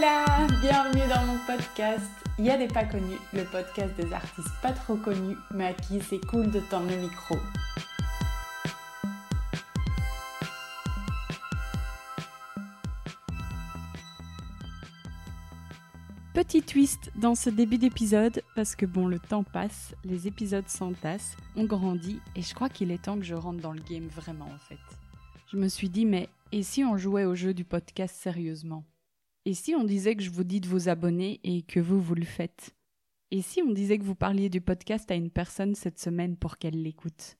Bienvenue dans mon podcast. Il y a des pas connus, le podcast des artistes pas trop connus, mais à qui c'est cool de tendre le micro. Petit twist dans ce début d'épisode, parce que bon, le temps passe, les épisodes s'entassent, on grandit, et je crois qu'il est temps que je rentre dans le game vraiment en fait. Je me suis dit, mais et si on jouait au jeu du podcast sérieusement? Et si on disait que je vous dis de vous abonner et que vous, vous le faites? Et si on disait que vous parliez du podcast à une personne cette semaine pour qu'elle l'écoute?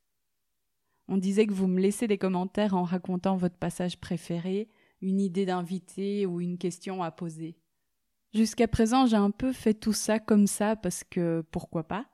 On disait que vous me laissez des commentaires en racontant votre passage préféré, une idée d'invité ou une question à poser. Jusqu'à présent, j'ai un peu fait tout ça comme ça parce que pourquoi pas?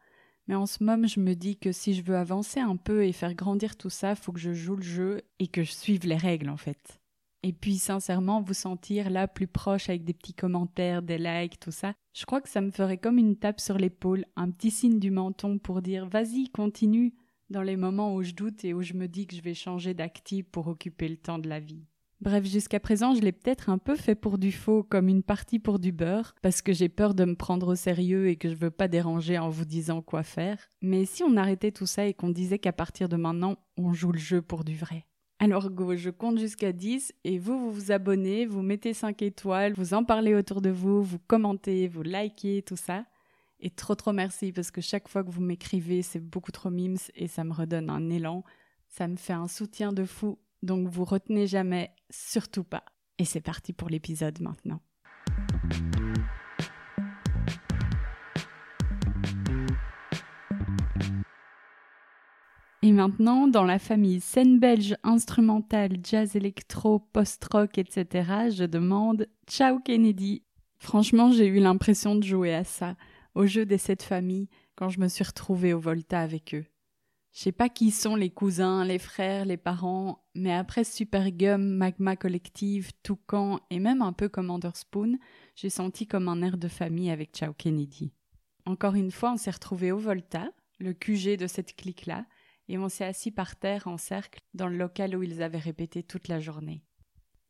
Mais en ce moment, je me dis que si je veux avancer un peu et faire grandir tout ça, faut que je joue le jeu et que je suive les règles en fait et puis sincèrement vous sentir là plus proche avec des petits commentaires, des likes, tout ça, je crois que ça me ferait comme une tape sur l'épaule, un petit signe du menton pour dire vas-y, continue, dans les moments où je doute et où je me dis que je vais changer d'actif pour occuper le temps de la vie. Bref, jusqu'à présent, je l'ai peut-être un peu fait pour du faux, comme une partie pour du beurre, parce que j'ai peur de me prendre au sérieux et que je veux pas déranger en vous disant quoi faire. Mais si on arrêtait tout ça et qu'on disait qu'à partir de maintenant, on joue le jeu pour du vrai. Alors go, je compte jusqu'à 10 et vous, vous vous abonnez, vous mettez 5 étoiles, vous en parlez autour de vous, vous commentez, vous likez, tout ça. Et trop trop merci parce que chaque fois que vous m'écrivez, c'est beaucoup trop mimes et ça me redonne un élan. Ça me fait un soutien de fou. Donc vous retenez jamais, surtout pas. Et c'est parti pour l'épisode maintenant. Et maintenant, dans la famille scène belge, instrumentale, jazz électro, post-rock, etc., je demande Ciao Kennedy. Franchement, j'ai eu l'impression de jouer à ça, au jeu des sept familles, quand je me suis retrouvée au Volta avec eux. Je sais pas qui sont les cousins, les frères, les parents, mais après Super Gum, Magma Collective, Toucan et même un peu Commander Spoon, j'ai senti comme un air de famille avec Ciao Kennedy. Encore une fois, on s'est retrouvés au Volta, le QG de cette clique-là, et on s'est assis par terre en cercle dans le local où ils avaient répété toute la journée.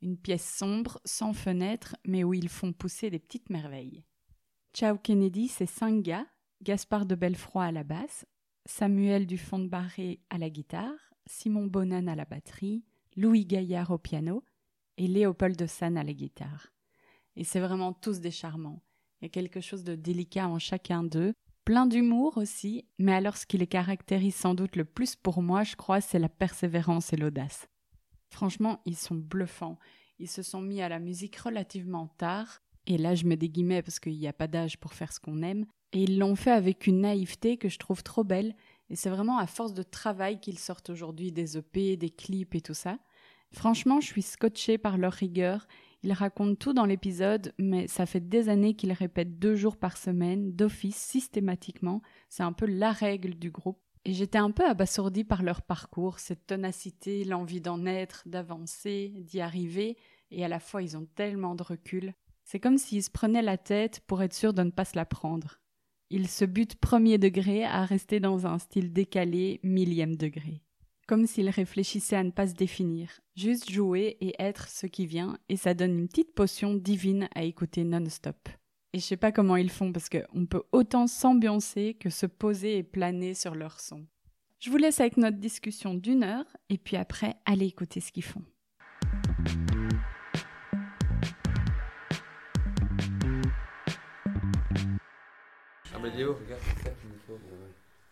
Une pièce sombre, sans fenêtre, mais où ils font pousser des petites merveilles. Ciao Kennedy, c'est cinq gars, Gaspard de Belfroy à la basse, Samuel Dufond de Barré à la guitare, Simon Bonan à la batterie, Louis Gaillard au piano et Léopold de San à la guitare. Et c'est vraiment tous des charmants. Il y a quelque chose de délicat en chacun d'eux, plein d'humour aussi, mais alors ce qui les caractérise sans doute le plus pour moi, je crois, c'est la persévérance et l'audace. Franchement, ils sont bluffants. Ils se sont mis à la musique relativement tard, et là je me déguimais parce qu'il n'y a pas d'âge pour faire ce qu'on aime, et ils l'ont fait avec une naïveté que je trouve trop belle, et c'est vraiment à force de travail qu'ils sortent aujourd'hui des EP, des clips et tout ça. Franchement, je suis scotchée par leur rigueur il raconte tout dans l'épisode, mais ça fait des années qu'il répète deux jours par semaine, d'office, systématiquement. C'est un peu la règle du groupe. Et j'étais un peu abasourdie par leur parcours, cette ténacité, l'envie d'en être, d'avancer, d'y arriver, et à la fois ils ont tellement de recul. C'est comme s'ils se prenaient la tête pour être sûrs de ne pas se la prendre. Ils se butent premier degré à rester dans un style décalé millième degré comme s'il réfléchissait à ne pas se définir, juste jouer et être ce qui vient, et ça donne une petite potion divine à écouter non-stop. Et je sais pas comment ils font parce qu'on peut autant s'ambiancer que se poser et planer sur leur son. Je vous laisse avec notre discussion d'une heure, et puis après, allez écouter ce qu'ils font. Ah bah Léo, regarde, c'est ça qu'il nous faut.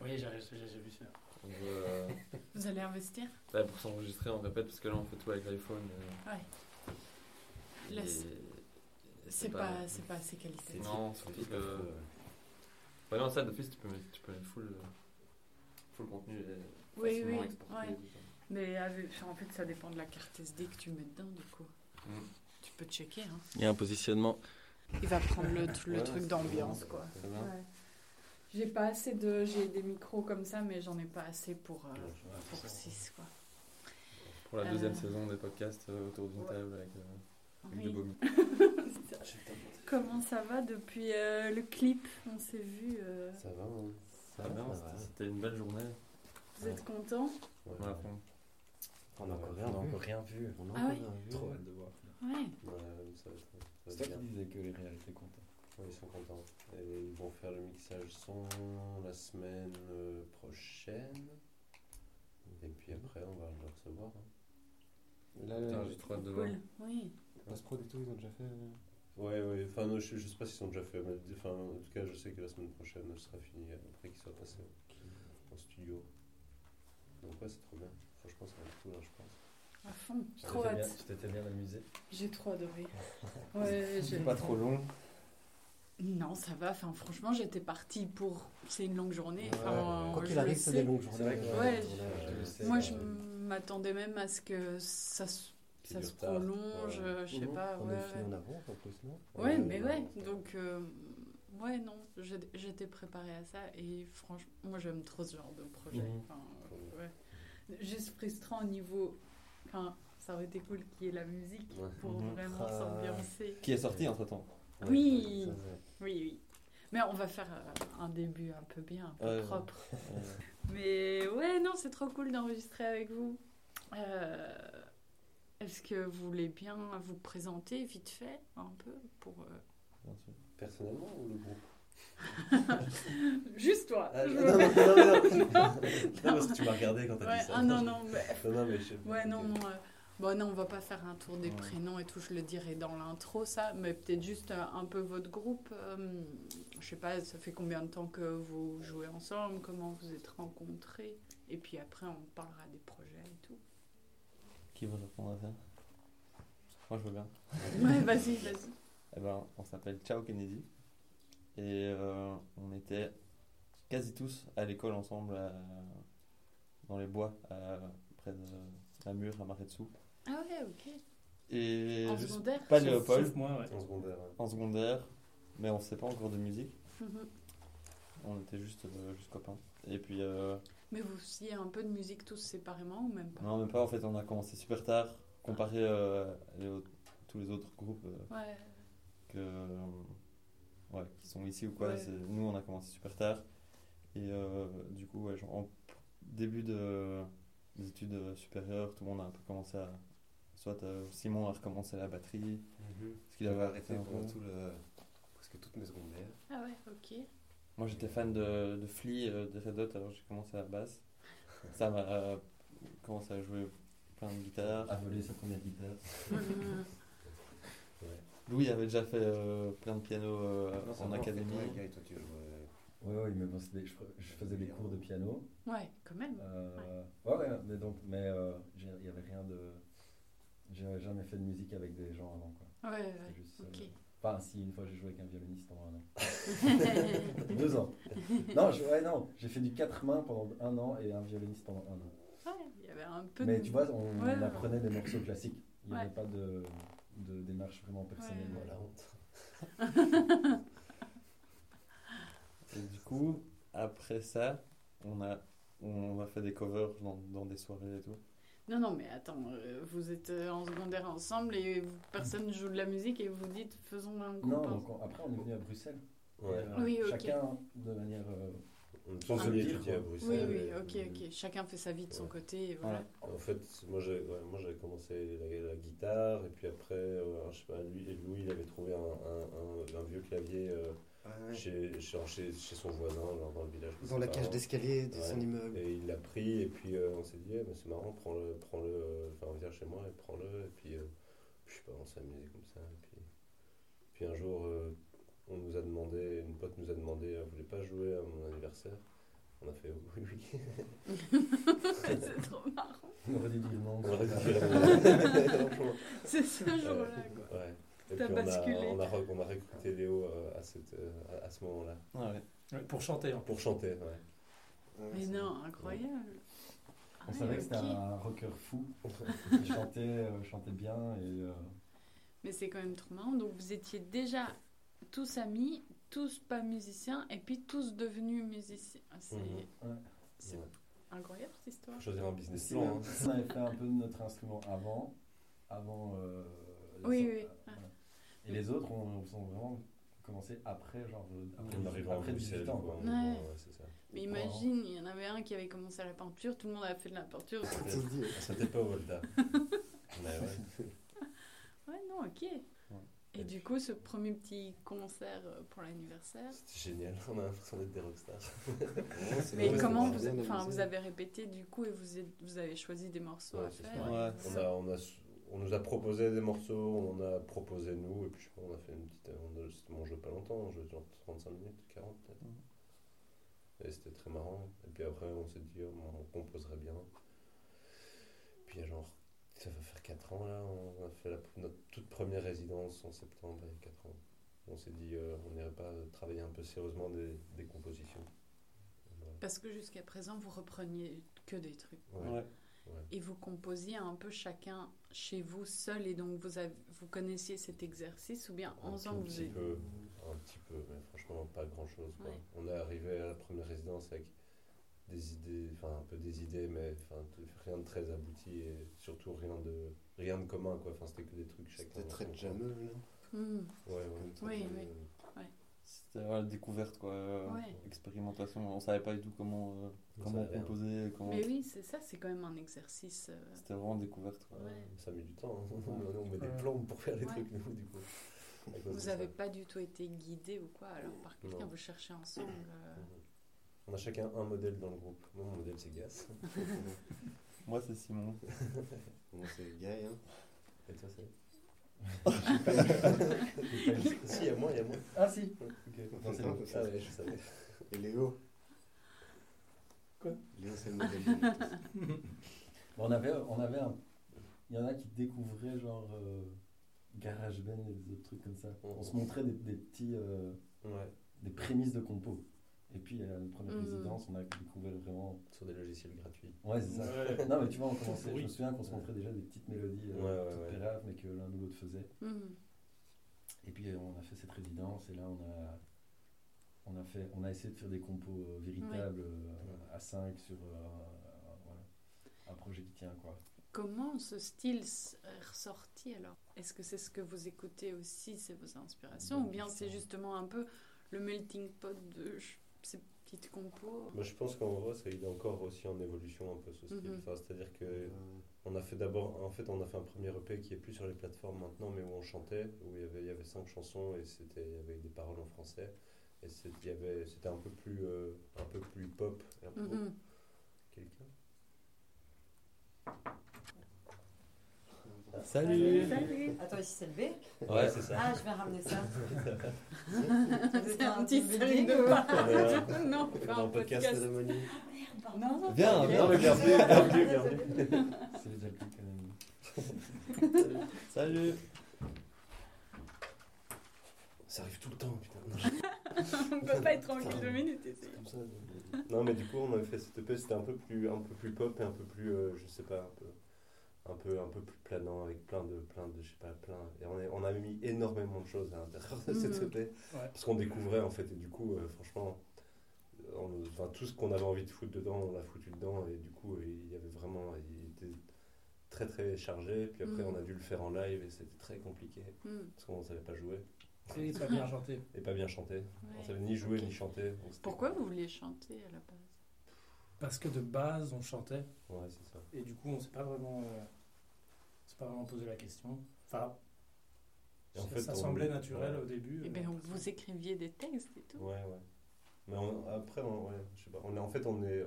Oui, j'ai j'ai vu ça. Euh, Vous allez investir bah, pour s'enregistrer, on répète parce que là on fait tout avec l'iPhone. euh. Ouais. Et- C'est pas, c'est pas assez qualitatif. Non, surtout que. Ouais, non, ça, d'office, tu peux mettre, tu peux mettre full, euh, full contenu. et Oui, facilement oui, ouais. ça. Mais avec- en fait, ça dépend de la carte SD que tu mets dedans, du coup. Mm. Tu peux checker. Hein. Il y a un positionnement. Il va prendre le, tr- le Ouais, truc d'ambiance, quoi. Ouais. J'ai pas assez de. J'ai des micros comme ça, mais j'en ai pas assez pour, euh, pour 6, quoi. Pour la deuxième Euh. saison des podcasts euh, autour d'une Ouais. table avec, euh, avec Oui. du vomi. Comment ça va depuis euh, le clip? On s'est vu. euh, Ça va, hein Ça va bien, c'était- c'était une belle journée. Vous êtes content Ouais. On n'a encore encore rien vu. On a Ah encore oui. rien vu. Trop hâte de voir. Ouais. Ça va ça C'est va toi qui disais que les réels étaient contents. Ouais, ils sont contents. Et ils vont faire le mixage son la semaine euh, prochaine. Et puis après, on va le recevoir. hein. Là, Putain, j'ai trop hâte de voir. Cool. Oui. Post-prod et tout, ils ont déjà fait. euh, Ouais, ouais. Enfin, non, je, je sais pas s'ils ont déjà fait. Mais, enfin, en tout cas, je sais que la semaine prochaine, ce sera fini après qu'ils soient passés en studio. Donc, ouais, c'est trop bien. Franchement, ça va être cool, hein, je pense. À fond. Trop hâte. Tu t'étais bien amusé. J'ai trop adoré. Ouais, j'ai. Pas trop long. Non, ça va. Enfin, franchement, j'étais partie pour. C'est une longue journée. Enfin, Quoi qu'il arrive, c'est des longues journées. Vrai que- Ouais, je le sais. Moi, euh, je m'attendais même à ce que ça, se- ça se prolonge. Ouais. euh, Je sais pas. On ouais, est ouais. en avance en plus, non? Ouais, mais ouais. ouais. Donc, euh, ouais, non, j'étais préparée à ça et franchement, moi j'aime trop ce genre de projet. Mhm. Enfin, euh, ouais. Juste frustrant au niveau. Enfin, ça aurait été cool qu'il y ait la musique Ouais. pour Mhm. vraiment Ah. s'ambiancer. Qui est sorti entre temps? Oui. ça. Oui, oui. Mais on va faire euh, un début un peu bien, un peu Ouais, ouais. propre. Mais ouais, non, c'est trop cool d'enregistrer avec vous. Euh, Est-ce que vous voulez bien vous présenter vite fait un peu pour euh, Personnellement ou le groupe? Juste toi. Ah, je non, non, non, non, parce que tu m'as regardé quand t'as Ouais, dit ça. ah non, non, mais... Non, non, mais je... Ouais, non, non. euh, Bon, non, on va pas faire un tour des Ouais. prénoms et tout, je le dirai dans l'intro, ça, mais peut-être juste euh, un peu votre groupe. euh, je sais pas, ça fait combien de temps que vous jouez ensemble, comment vous êtes rencontrés, et puis après, on parlera des projets et tout. Qui veut répondre à ça? Moi, je veux bien. Ouais, vas-y, vas-y. Eh ben, on s'appelle Ciao Kennedy. Et euh, on était quasi tous à l'école ensemble dans les bois, près de la mur à Maretsu. Ah ouais, ok. Et En juste secondaire pas Léopold moi, ouais. En secondaire. ouais. en secondaire, mais on ne sait pas encore de musique. Mhm. On était juste, euh, juste copains. Et puis, euh, Mais vous faisiez un peu de musique tous séparément ou même pas? Non, même pas, en fait, on a commencé super tard, comparé euh, les autres- tous les autres groupes euh, Ouais. que, euh, ouais, qui sont ici ou quoi. Ouais. c'est- Nous, on a commencé super tard. Et euh, du coup, ouais, genre, en début de, des études euh, supérieures, tout le monde a un peu commencé à. Soit euh, Simon a recommencé la batterie, Mhm. parce qu'il avait arrêté pendant tout le... presque toutes mes secondaires. Ah ouais, ok. Moi, j'étais fan de, de Flea, euh, de Red Hot, alors j'ai commencé à la basse. Ça m'a euh, commencé à jouer plein de guitares. A volé sa première guitare. Mhm. Louis avait déjà fait euh, plein de piano euh, en académie. fait, toi. Ouais, ouais, mais bon, c'était- je, je faisais des cours de piano. ouais, quand même. Euh, ouais, ouais, mais donc, mais euh, il y avait rien de. J'ai jamais fait de musique avec des gens avant, quoi. Ouais, ouais. juste. euh, Enfin, si, une fois j'ai joué avec un violoniste pendant un an. Deux ans. Non, je- ouais, non, j'ai fait du quatre mains pendant un an et un violoniste pendant un an. Ouais, il y avait un peu Mais de... tu vois, on, Ouais, on ouais. apprenait des morceaux classiques. Il n'y Ouais. avait pas de, de démarche vraiment personnelle. Ouais, Oh, la honte. Et du coup, après ça, on a, on a fait des covers dans, dans des soirées et tout. Non, non, mais attends, euh, vous êtes euh, en secondaire ensemble et vous- personne joue de la musique et vous dites faisons un groupe. Non, donc on- après on est venu à Bruxelles. Ouais. Euh, Oui, ok. Chacun de manière. euh, On est tous venus dire, étudier à quoi. Oui, Bruxelles. oui, et- ok, ok. Chacun fait sa vie de son Ouais. côté et voilà. voilà. En fait, moi j'ai ouais, moi j'avais commencé la, la guitare et puis après, euh, je sais pas, lui, Louis il avait trouvé un, un, un, un vieux clavier euh, chez, chez, chez, chez son voisin, genre dans le village. Dans la cage d'escalier de son Ouais. immeuble. Et il l'a pris et puis euh, on s'est dit, eh, mais c'est marrant, prends-le, prends-le, euh, enfin viens chez moi et prends-le. Et puis, euh, je sais pas, on s'est amusé comme ça. Et puis, puis un jour, euh, on nous a demandé, une pote nous a demandé, elle voulait pas jouer à mon anniversaire? On a fait oui, oui. c'est trop marrant. On aurait dit vivement. On aurait dit vraiment. C'est ce jour-là, quoi. Ouais. Et T'as puis on a, on, a, re- on a recruté Léo euh, à, cette, euh, à, à ce moment-là. Ah ouais. Ouais, Pour chanter. Pour chanter, ouais. Ouais, Mais non, incroyable. On Ah, savait que c'était ok. un rocker fou qui chantait, euh, chantait bien et euh, Mais c'est quand même trop marrant. Donc vous étiez déjà tous amis, tous pas musiciens, et puis tous devenus musiciens. Ah, C'est Mhm. Ouais. c'est Ouais. incroyable cette histoire. Choisir un business Si, plan. hein. on avait fait un peu de notre instrument avant, avant. euh, la Oui, oui. voilà. Et les autres, on, on ont vraiment commencé après, genre après, On arrive à après 18 Bruxelles, ans. quoi. Ouais. ouais, c'est ça. Mais imagine, il y en avait un qui avait commencé à la peinture, tout le monde a fait de la peinture. Tout dit. C'était pas au Volta. Ouais. ouais, non, ok. Et du coup, ce premier petit concert pour l'anniversaire. C'était génial, on a l'impression d'être des rockstars. Mais vrai, comment vous, avez répété du coup et vous, êtes- vous avez choisi des morceaux Ouais, à faire. Ouais. On, a, on, a, on nous a proposé des morceaux, on a proposé nous, et puis on a fait une petite. On a, c'était mon jeu pas longtemps, on jouait genre 35 minutes, 40 peut-être. Mhm. Et c'était très marrant. Et puis après, on s'est dit, oh, on composerait bien. Puis il y a genre, ça va faire 4 ans là, on a fait la, notre toute première résidence en septembre, il y a 4 ans. On s'est dit, euh, on n'irait pas travailler un peu sérieusement des, des compositions. Voilà. Parce que jusqu'à présent, vous repreniez que des trucs. Ouais. Ouais. Et vous composiez un peu chacun chez vous seul et donc vous, avez, vous connaissiez cet exercice ou bien Un en faisant tout vous êtes... un petit peu, mais franchement pas grand chose. Ouais. On est arrivé à la première résidence avec des idées, enfin un peu des idées, mais rien de très abouti et surtout rien de rien de commun quoi. Enfin c'était que des trucs chacun. C'était très jameux, là? Coin. Ouais ouais. Oui, oui. C'était voilà, découverte, quoi. euh, Ouais. Expérimentation. On savait pas du tout comment, euh, comment composer. Comment... Mais oui, c'est ça, c'est quand même un exercice. euh, C'était vraiment découverte, quoi. Ouais. Ça a mis du temps. hein. Ouais. on met des plombs pour faire les Ouais. trucs nous du coup. Vous ça. n'avez pas du tout été guidé ou quoi alors par quelqu'un, vous cherchez ensemble. euh. On a chacun un modèle dans le groupe. Moi mon modèle c'est Gas. Moi, c'est Simon. Moi, c'est Guy, hein. Et toi c'est Si, il y a moi, il y a moi. Ah si Ok. Non, c'est bon. Ah ça. ouais, je savais. Et Léo Quoi? Léo, c'est le modèle. Bon, on avait, on avait un... Il y en a qui découvraient genre euh, GarageBand et des autres trucs comme ça. On se montrait des, des petits... euh, Ouais. des prémices de compo. Et puis à la première Mhm. résidence, on a découvert vraiment... Sur des logiciels gratuits. Ouais, c'est ça. Ouais. Non, mais tu vois, on commençait, je me souviens qu'on se montrait déjà des petites mélodies euh, Ouais, ouais, toutes ouais. péraves, mais que l'un ou l'autre faisait. hmm. Et puis euh, on a fait cette résidence et là on a, on a, fait, on a essayé de faire des compos euh, véritables euh, à 5 sur euh, voilà, un projet qui tient quoi. Comment ce style est ressorti alors? Est-ce que c'est ce que vous écoutez aussi, c'est vos inspirations? Ou bien c'est justement un peu le melting pot de ces petites compos Moi, je pense qu'en vrai, ça, il est encore aussi en évolution un peu ce style. Mhm. Enfin, C'est-à-dire que Euh, on a fait d'abord, en fait, on a fait un premier EP qui est plus sur les plateformes maintenant, mais où on chantait, où il y avait, il y avait cinq chansons et c'était, il y avait des paroles en français. Et c'était un peu plus, euh, un peu plus pop. Mhm. Quelqu'un? Salut Salut Ah, toi aussi, c'est levé Ouais, c'est ça. Ah, je vais ramener ça. C'est un petit salut de est Non, pas dans un le podcast podcast. de Moni. Non, Viens, Non, mais bienvenue, bienvenue, bienvenue. C'est déjà le plus quand même. Salut Ça arrive tout le temps, putain. Non, On peut pas être tranquille deux minutes ici. comme ça. Non, mais du coup, on avait fait cette EP, c'était un peu plus, un peu plus pop et un peu plus, euh, je sais pas, un peu, un peu, un peu plus planant avec plein de, plein de, je sais pas, plein. Et on, est, on a mis énormément de choses à l'intérieur de cette Mhm. EP parce qu'on découvrait en fait et du coup, euh, franchement, on- enfin tout ce qu'on avait envie de foutre dedans, on l'a foutu dedans et du coup, euh, il y avait vraiment, il était très très chargé. Puis après, Mhm. on a dû le faire en live et c'était très compliqué Hmm. parce qu'on ne savait pas jouer C'est pas bien chanté. et pas bien chanter. On savait ni jouer ni chanter. Pourquoi vous vouliez chanter à la base? Parce que de base, on chantait. Ouais, c'est ça. Et du coup, on s'est pas vraiment, euh, s'est pas vraiment posé la question. Enfin, Et en ça, fait, ça on- semblait naturel ouais. au début. Eh euh, bien, vous écriviez des textes et tout. Ouais, ouais. Mais on- après, on, ouais, je sais pas. On est, en fait, on, est,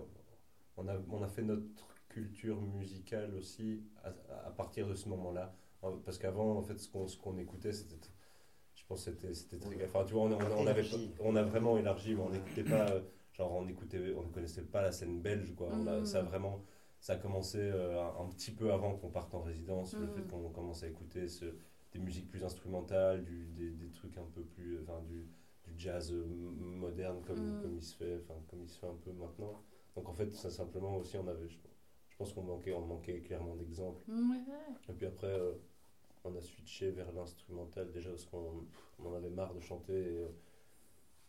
on, a, on a fait notre culture musicale aussi à, à partir de ce moment-là. En- Parce qu'avant, en fait, ce qu'on ce qu'on écoutait, c'était. Je pense que c'était c'était très. Enfin, tu vois, on, on, on avait, on a vraiment élargi, mais on n'écoutait pas. Euh, Genre, on écoutait, on ne connaissait pas la scène belge, quoi. On a, Mhm. ça a vraiment. Ça a commencé euh, un, un petit peu avant qu'on parte en résidence, le Mhm. fait qu'on commence à écouter ce, des musiques plus instrumentales, du, des, des trucs un peu plus, enfin du, du jazz euh, moderne comme, Mm. comme il se fait, enfin comme il se fait un peu maintenant. Donc en fait, ça simplement aussi, on avait, je, je pense qu'on manquait, on manquait clairement d'exemples. Et puis après, euh, on a switché vers l'instrumental déjà parce qu'on on en avait marre de chanter. et, euh,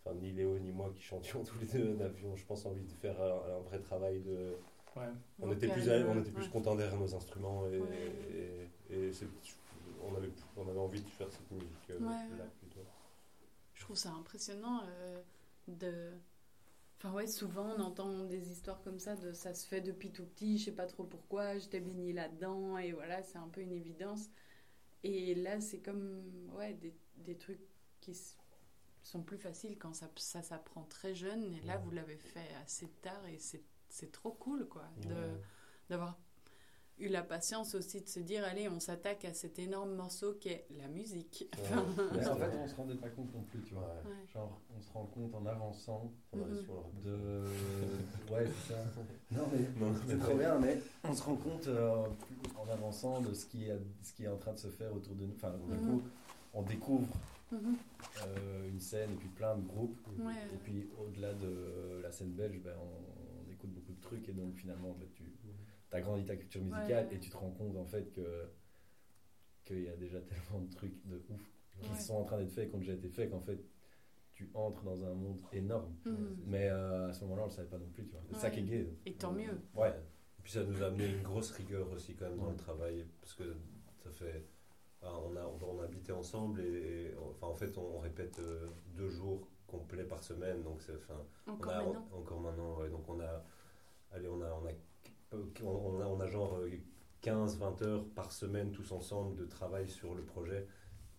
Enfin, ni Léo ni moi qui chantions tous les deux n'avions, je pense, envie de faire un, un vrai travail de. Ouais. On était plus, à- on était plus ouais. contents derrière nos instruments et, Ouais. et, on, avait, on avait envie de faire cette musique euh, Ouais, là ouais. plutôt. Je trouve ça impressionnant euh, de. Enfin ouais, souvent on entend des histoires comme ça de ça se fait depuis tout petit, je sais pas trop pourquoi, j'étais baignée là-dedans et voilà, c'est un peu une évidence. Et là c'est comme ouais des, des trucs qui s- sont plus faciles quand ça, ça s'apprend très jeune et là Ouais. vous l'avez fait assez tard et c'est c'est trop cool quoi de Ouais. d'avoir eu la patience aussi de se dire allez on s'attaque à cet énorme morceau qui est la musique. Enfin, en fait, on se rendait pas compte non plus, tu vois. Ouais. Genre, on se rend compte en avançant Mhm. pas de. Ouais, c'est ça. Non, mais Non, c'est trop bien, mais on se rend compte euh, en avançant de ce qui, est, ce qui est en train de se faire autour de nous. Enfin, du Mhm. coup, on découvre Euh, une scène et puis plein de groupes. Ouais. Et puis, au-delà de la scène belge, ben, on, on écoute beaucoup de trucs et donc finalement, ben, tu as grandi ta culture musicale Ouais. et tu te rends compte en fait que qu'il y a déjà tellement de trucs de ouf qui Ouais. sont en train d'être faits et qui ont déjà été faits qu'en fait tu entres dans un monde énorme. Mhm. Mais euh, à ce moment-là, on le savait pas non plus, tu vois. C'est ça qui est gay. Et tant mieux. Ouais. Et puis ça nous a amené une grosse rigueur aussi quand même dans le travail parce que ça fait on a on, a habité ensemble et, et, enfin en fait on, on répète euh, deux jours complets par semaine donc c'est enfin Encore on a maintenant? encore maintenant ouais, donc on a allez on a on a on on a, on a genre 15 20 heures par semaine tous ensemble de travail sur le projet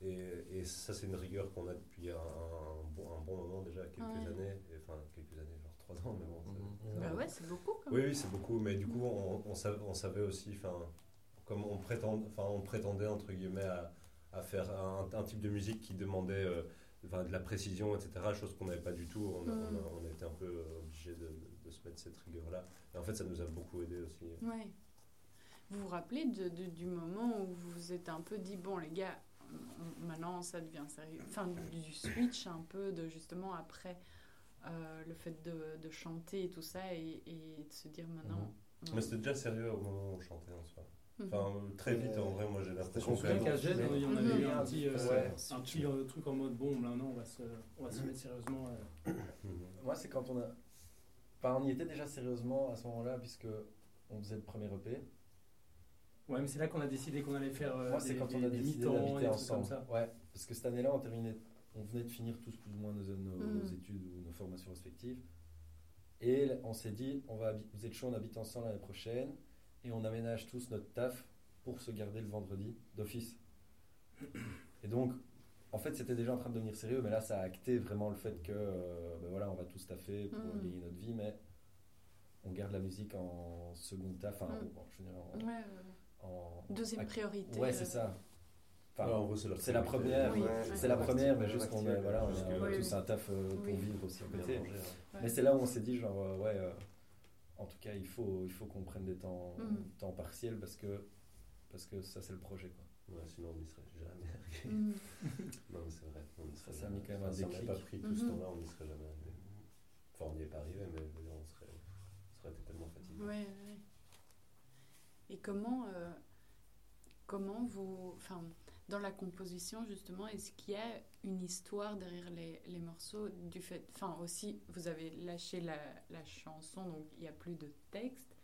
et, et ça c'est une rigueur qu'on a depuis un, un bon, un bon moment déjà quelques Ouais. années et, enfin quelques années genre trois ans mais bon c'est-. Bah ouais, c'est beaucoup quand oui, même. oui, c'est beaucoup, mais du coup, on, on, savait, on savait aussi, enfin, comme on, prétend, enfin, on prétendait, entre guillemets, à, à faire un, un type de musique qui demandait euh, enfin, de la précision, etc., chose qu'on n'avait pas du tout. On a, Mm. on a, on a été un peu obligé de, de se mettre cette rigueur-là. Et en fait, ça nous a beaucoup aidé aussi. Ouais. Vous vous rappelez de, de- du moment où vous vous êtes un peu dit, bon les gars, maintenant ça devient sérieux. Enfin, du, switch un peu de justement après euh, le fait de, de chanter et tout ça et, et de se dire maintenant. on- Mais c'était déjà sérieux au moment où on chantait en soi. Mhm. Enfin, euh, très vite, en vrai, moi j'ai l'impression Je que. Gênes, il y en avait eu un Mhm. petit, euh, Ouais. un petit euh, truc en mode bon, maintenant on va se, on va se mettre sérieusement. euh. Mhm. Moi, c'est quand on a. Enfin, on y était déjà sérieusement à ce moment-là, puisque on faisait le premier EP. Ouais, mais c'est là qu'on a décidé qu'on allait faire euh, Moi, c'est des, quand des- on a décidé d'habiter ensemble. comme ça. Ouais, parce que cette année-là, on terminait, on venait de finir tous plus ou moins nos, nos Mhm. études ou nos formations respectives. Et on s'est dit, on va vous êtes chaud, on habite ensemble l'année prochaine, et on aménage tous notre taf pour se garder le vendredi d'office. Et donc, en fait, c'était déjà en train de devenir sérieux, mais là, ça a acté vraiment le fait que, euh, ben voilà, on va tous taffer pour Mhm. gagner notre vie, mais on garde la musique en second taf, enfin, en- je veux dire, en- Ouais, euh, en- deuxième priorité. Ouais, euh, c'est ça. Enfin, Ouais, en gros, c'est la c'est la priorité. première. Oui, Ouais, ouais. C'est la première, mais juste qu'on a, voilà, on a Oui, tous oui. un taf euh, pour Oui. vivre aussi à Bien côté. Mais c'est là où on s'est dit, genre, euh, ouais, euh, en tout cas, il faut, il faut qu'on prenne des temps, Mhm. temps partiels parce que, parce que ça, c'est le projet. Quoi. Ouais, sinon on n'y serait jamais arrivé. Mhm. Non, mais c'est vrai. On n'y serait Ça, ça a mis quand même enfin, un si on n'avait déclic. pas pris tout ce Mhm. temps-là, on n'y serait jamais arrivé. Enfin, on n'y est pas arrivé, mais on serait, on serait tellement fatigué. Ouais, ouais. Et comment, euh, comment vous, enfin, dans la composition justement, est-ce qu'il y a une histoire derrière les, les morceaux du fait, enfin aussi, vous avez lâché la, la chanson, donc il n'y a plus de texte.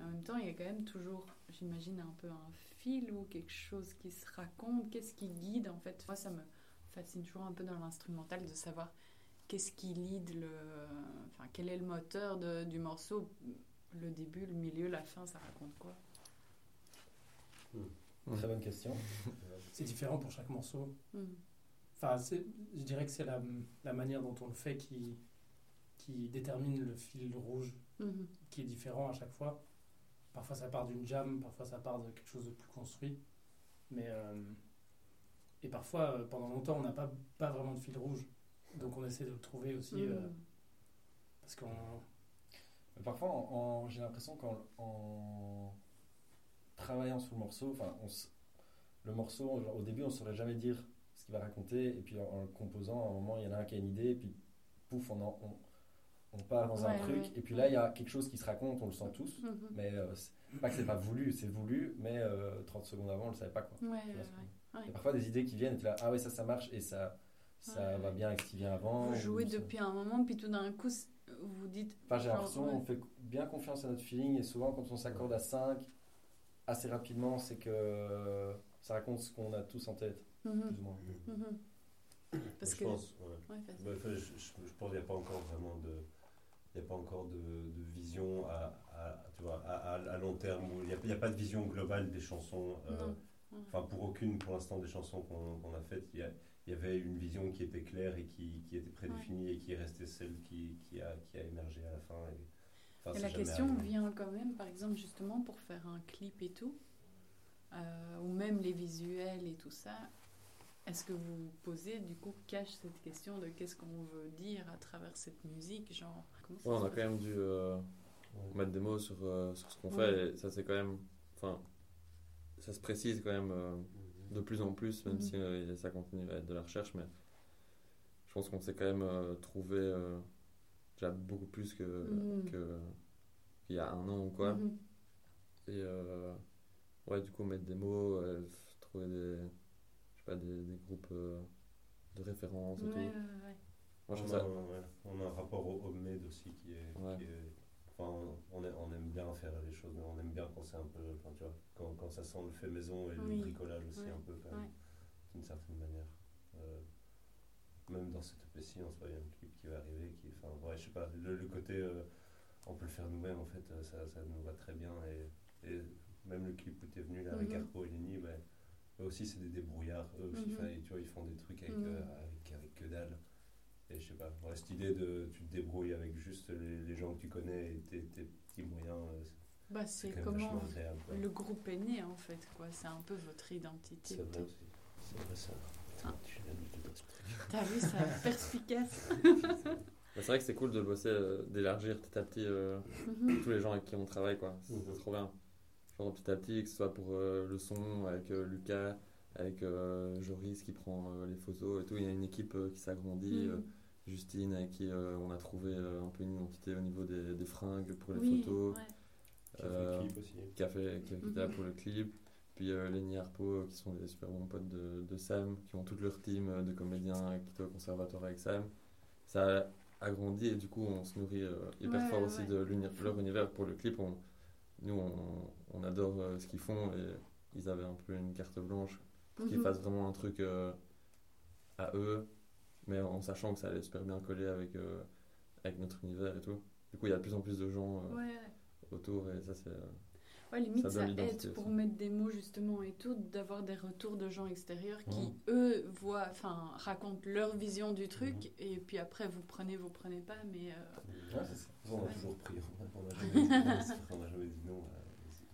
En même temps, il y a quand même toujours, j'imagine, un peu un fil ou quelque chose qui se raconte. Qu'est-ce qui guide en fait? Moi, ça me fascine toujours un peu dans l'instrumental de savoir qu'est-ce qui lead le, enfin, quel est le moteur de- du morceau le début, le milieu, la fin, ça raconte quoi? Très bonne question. C'est différent pour chaque morceau. Mhm. Enfin, je dirais que c'est la, la manière dont on le fait qui, qui détermine le fil rouge, Mhm. qui est différent à chaque fois. Parfois ça part d'une jam, parfois ça part de quelque chose de plus construit. Mais, euh, et parfois, euh, pendant longtemps, on n'a pas, pas vraiment de fil rouge. Donc on essaie de le trouver aussi. euh, Mhm. parce qu'on. Mais parfois, j'ai l'impression qu'en en travaillant sur le morceau, enfin, on le morceau, au début, on ne saurait jamais dire ce qu'il va raconter, et puis en, en le composant, à un moment, il y en a un qui a une idée, et puis pouf, on, en- on, on part dans un truc, ouais. et puis là, il y a quelque chose qui se raconte, on le sent tous, Mhm. mais euh, pas que c'est pas voulu, c'est voulu, mais euh, 30 secondes avant, on le savait pas quoi. Ouais. Il y a parfois des idées qui viennent, et tu là, ah ouais, ça, ça marche, et ça, ça va bien avec ce qui vient avant. Vous jouez ça- depuis un moment, puis tout d'un coup, vous vous dites. Enfin, j'ai l'impression qu'on fait bien confiance à notre feeling et souvent quand on s'accorde à 5 assez rapidement, c'est que ça raconte ce qu'on a tous en tête, Mhm, plus ou moins. mhm. Parce je que. pense, ouais. Ouais, vas-y. Bah, enfin, je, je- je pense qu'il n'y a pas encore vraiment de, il y a pas encore de, de vision à, à- tu vois, à, à- à long terme. où Il n'y a, il y a pas de vision globale des chansons. euh. Enfin, pour aucune, pour l'instant, des chansons qu'on a faites, il y, a- il y avait une vision qui était claire et qui, qui était prédéfinie et qui est restée celle qui, qui, a, qui a émergé à la fin. Et, enfin, Et c'est la question arrivé. vient quand même, par exemple, justement pour faire un clip et tout, euh, ou même les visuels et tout ça. Est-ce que vous posez, du coup, cache cette question de qu'est-ce qu'on veut dire à travers cette musique Genre, Ouais, on a quand même dû euh, mettre des mots sur, euh, sur ce qu'on Ouais. fait et ça c'est quand même. Enfin, ça se précise quand même de plus en plus, même Mhm. si ça continue à être de la recherche, mais je pense qu'on s'est quand même trouvé déjà beaucoup plus que Mhm. que- qu'il y a un an ou quoi. Mhm. Et euh, ouais, du coup, mettre des mots, euh, trouver des, je sais pas, des, des groupes euh, de référence et Ouais, tout. ouais, ouais. Moi, je on, trouve a, ça. ouais, on a un rapport au homemade aussi qui est. Ouais. qui est- enfin, on, aime, on aime bien faire les choses, mais on aime bien quand c'est un peu. Enfin, tu vois, quand, quand ça sent le fait maison et Oui. le bricolage aussi, Ouais. un peu, quand même, Ouais. d'une certaine manière. Euh, même dans cette EP-ci, on se voit, il y a un clip qui va arriver. Qui, enfin, ouais, je sais pas, le, le côté. euh, on peut le faire nous-mêmes, en fait, euh, ça, ça nous va très bien. Et, et même le clip où tu es venu là avec Mhm. Arpo et Lenny, ben, eux aussi, c'est des débrouillards. Eux aussi, Mhm. tu vois, ils font des trucs avec, Mhm. euh, avec, avec que dalle. Et je sais pas, ouais, cette idée de tu te débrouilles avec juste les, les gens que tu connais et tes, tes petits moyens, euh, Bah, c'est comment agréable. le groupe est né, en fait, quoi. C'est un peu votre identité. C'est vrai aussi. C'est vrai ça. Ah. Tu T'as vu, ça perspicace. Bah, c'est vrai que c'est cool de bosser, euh, d'élargir petit à petit euh, Mhm. tous les gens avec qui on travaille, quoi. C'est c'est trop bien. Genre petit à petit, que ce soit pour euh, le son, avec euh, Lucas, avec euh, Joris qui prend euh, les photos et tout. Il y a une équipe euh, qui s'agrandit. Mhm. euh, Justine, avec qui euh, on a trouvé euh, un peu une identité au niveau des, des fringues pour les Oui, photos. ouais. Qui a fait le clip aussi. qui a fait qui, là Mhm. pour le clip. Puis euh, Lenny Harpo, euh, qui sont des super bons potes de, de Sam, qui ont toute leur team euh, de comédiens qui étaient au conservatoire avec Sam. Ça a agrandi et du coup on se nourrit hyper Ouais, fort ouais, aussi de leur univers pour le clip. On, nous on, on adore ce qu'ils font et ils avaient un peu une carte blanche pour qu'ils Mhm. fassent vraiment un truc à eux, mais en sachant que ça allait super bien coller avec, euh, avec notre univers et tout. Du coup il y a de plus en plus de gens euh, Ouais, ouais. autour et ça c'est... euh, Ouais, limite, Ça ça, donne aide pour aussi. mettre des mots justement et tout, d'avoir des retours de gens extérieurs qui, Mhm. eux, voient, enfin, racontent leur vision du truc, Mhm. et puis après, vous prenez, vous prenez pas, mais euh, Ouais, c'est ça. on a toujours pris, on n'a jamais, dit- on a jamais dit non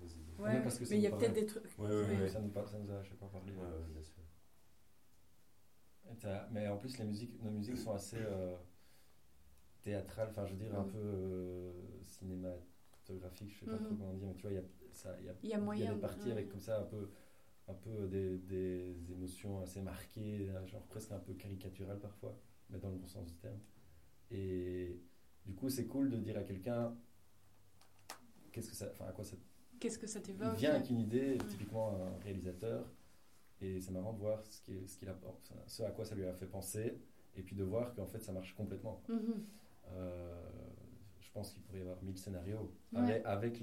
idées. ouais, parce que mais il y a peut-être des trucs. Ouais, ouais, Ouais. ouais. Ça, nous, ça nous a à chaque fois parlé. Ouais, ouais, bien sûr. Mais en plus, les musiques, nos musiques sont assez euh, théâtrales, enfin, je veux dire, un Mhm. peu euh, cinématographiques, je sais pas Mhm. trop comment dire, mais tu vois, il y a, ça, il y a, Il y a moyen des de- parties ouais. avec comme ça un peu, un peu des, des émotions assez marquées, genre presque un peu caricaturales parfois, mais dans le bon sens du terme. Et du coup, c'est cool de dire à quelqu'un, qu'est-ce que ça, enfin, à quoi ça Qu'est-ce que ça il t'évoque vient avec une idée, Ouais. typiquement un réalisateur, et c'est marrant de voir ce, qui est- ce, qu'il a, ce à quoi ça lui a fait penser, et puis de voir qu'en fait ça marche complètement. Mhm. Euh, je pense qu'il pourrait y avoir mille scénarios, Ouais. avec,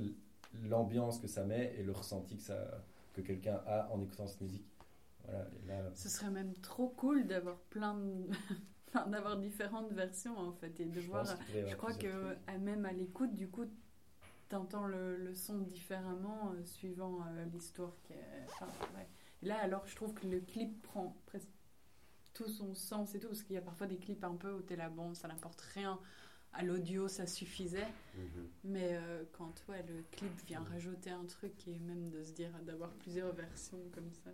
l'ambiance que ça met et le ressenti que, ça, que quelqu'un a en écoutant cette musique. Voilà, et là, Ce serait même trop cool d'avoir plein de... enfin, d'avoir différentes versions, en fait, et de je voir... Je crois que à- même à l'écoute, du coup, t'entends le, le son différemment euh, suivant euh, l'histoire. qui est- enfin, ouais. Et Là, alors, je trouve que le clip prend presque tout son sens et tout, parce qu'il y a parfois des clips un peu où t'es là, bon, ça n'apporte rien. À l'audio, ça suffisait. Mhm. Mais euh, quand ouais, le clip vient rajouter un truc et même de se dire d'avoir plusieurs versions comme ça,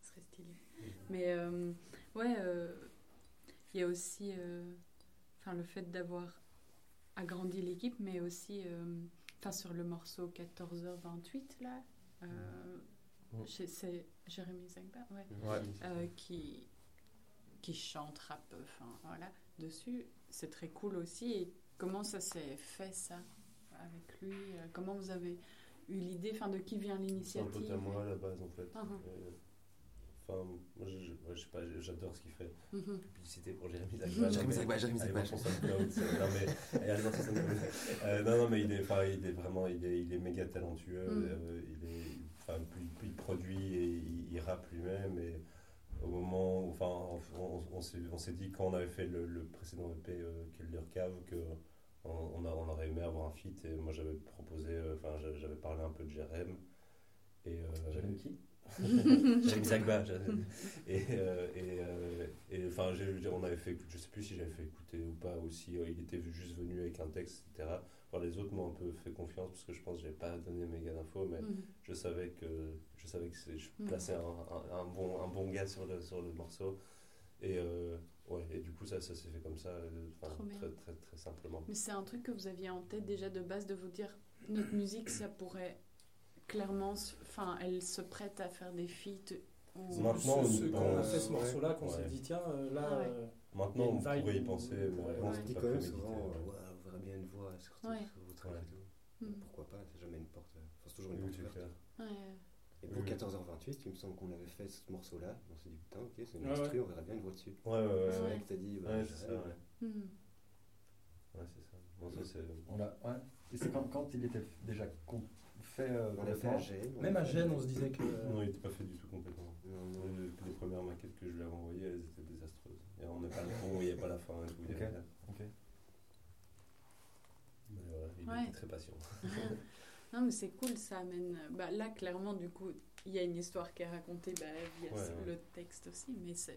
ce serait stylé. Mais euh, ouais, euh, il y a aussi euh, enfin, le fait d'avoir agrandi l'équipe, mais aussi enfin, sur le morceau 14h28, là, Mm. C'est Jérémy Zagba, ouais. Ouais. Qui, qui chante, rappe, enfin voilà, dessus. C'est très cool aussi. Et comment ça s'est fait ça avec lui Euh, Comment vous avez eu l'idée Enfin, de qui vient C'est un l'initiative pote à moi à la base en fait. Enfin, moi je, je- ouais, je sais pas, j'adore ce qu'il fait. Mhm. Publicité pour Jérémy. Zagba. Jérémy Zagba, Jérémy allez Zagba. voir son SoundCloud, c'est- non, mais- allez voir son SoundCloud. Euh, non, non, mais il est, enfin, il est vraiment, il est, il est méga talentueux. Mhm. euh, il est, enfin, puis, puis il produit et il, il rappe lui-même. Et au moment, où- on, s'est, dit quand on avait fait le, précédent EP euh, Killer Cave que on, aurait aimé avoir un feat. Et moi j'avais proposé, euh, enfin, j'avais, parlé un peu de Jérém. Et euh, qui? Zagba. Jérémy. Et, euh, et, euh, et, enfin, on avait fait, écouter- je sais plus si j'avais fait écouter ou pas, ou si euh, il était juste venu avec un texte, etc. Enfin, les autres m'ont un peu fait confiance parce que je pense que j'avais pas donné méga d'infos, mais Mhm. je savais que je savais que je Mhm. plaçais un, un, un bon, un bon gars sur le, sur le morceau. Et, euh, ouais, et du coup, ça, ça s'est fait comme ça, euh, très, très, très simplement. Mais c'est un truc que vous aviez en tête déjà de base de vous dire notre musique, ça pourrait clairement, enfin, elle se prête à faire des feats. ou- Maintenant, Ce- ce- on- quand on a on- fait ce morceau-là, qu'on ouais. s'est dit, tiens, euh, là, Ah ouais. euh, Maintenant, on pourrait y penser, mais. On se dit quand même souvent, euh, on verrait bien une voix sur, Ouais. sur et tout. Mhm. Pourquoi pas C'est jamais une porte. euh, Enfin, c'est toujours une Oui, porte ouverte. Et pour Oui. 14h28, il me semble qu'on avait fait ce morceau-là. On s'est dit, putain, ok, c'est une Ouais, instru, on verrait bien une voix dessus. Ouais, ouais, ouais. C'est ouais. vrai que t'as dit, bah, Ouais, je c'est sais, ça, ouais. ouais. Ouais, c'est ça. Bon, ça, c'est... On. Et c'est quand, quand il était déjà con- fait euh, On l'a fait à complètement. Gênes. on même à Gênes, on se disait que. Non, il n'était pas fait du tout complètement. Non, non. Les, les premières maquettes que je lui avais envoyées, elles étaient désastreuses. Et on n'est pas, on voyait pas la fin et tout. il y Ok. avait rien. Ok. Mais voilà, il Ouais. était très patient. Non, mais c'est cool, ça amène. Bah, là, clairement, du coup, il y a une histoire qui est racontée bah, via Ouais, ouais. le texte aussi, mais c'est.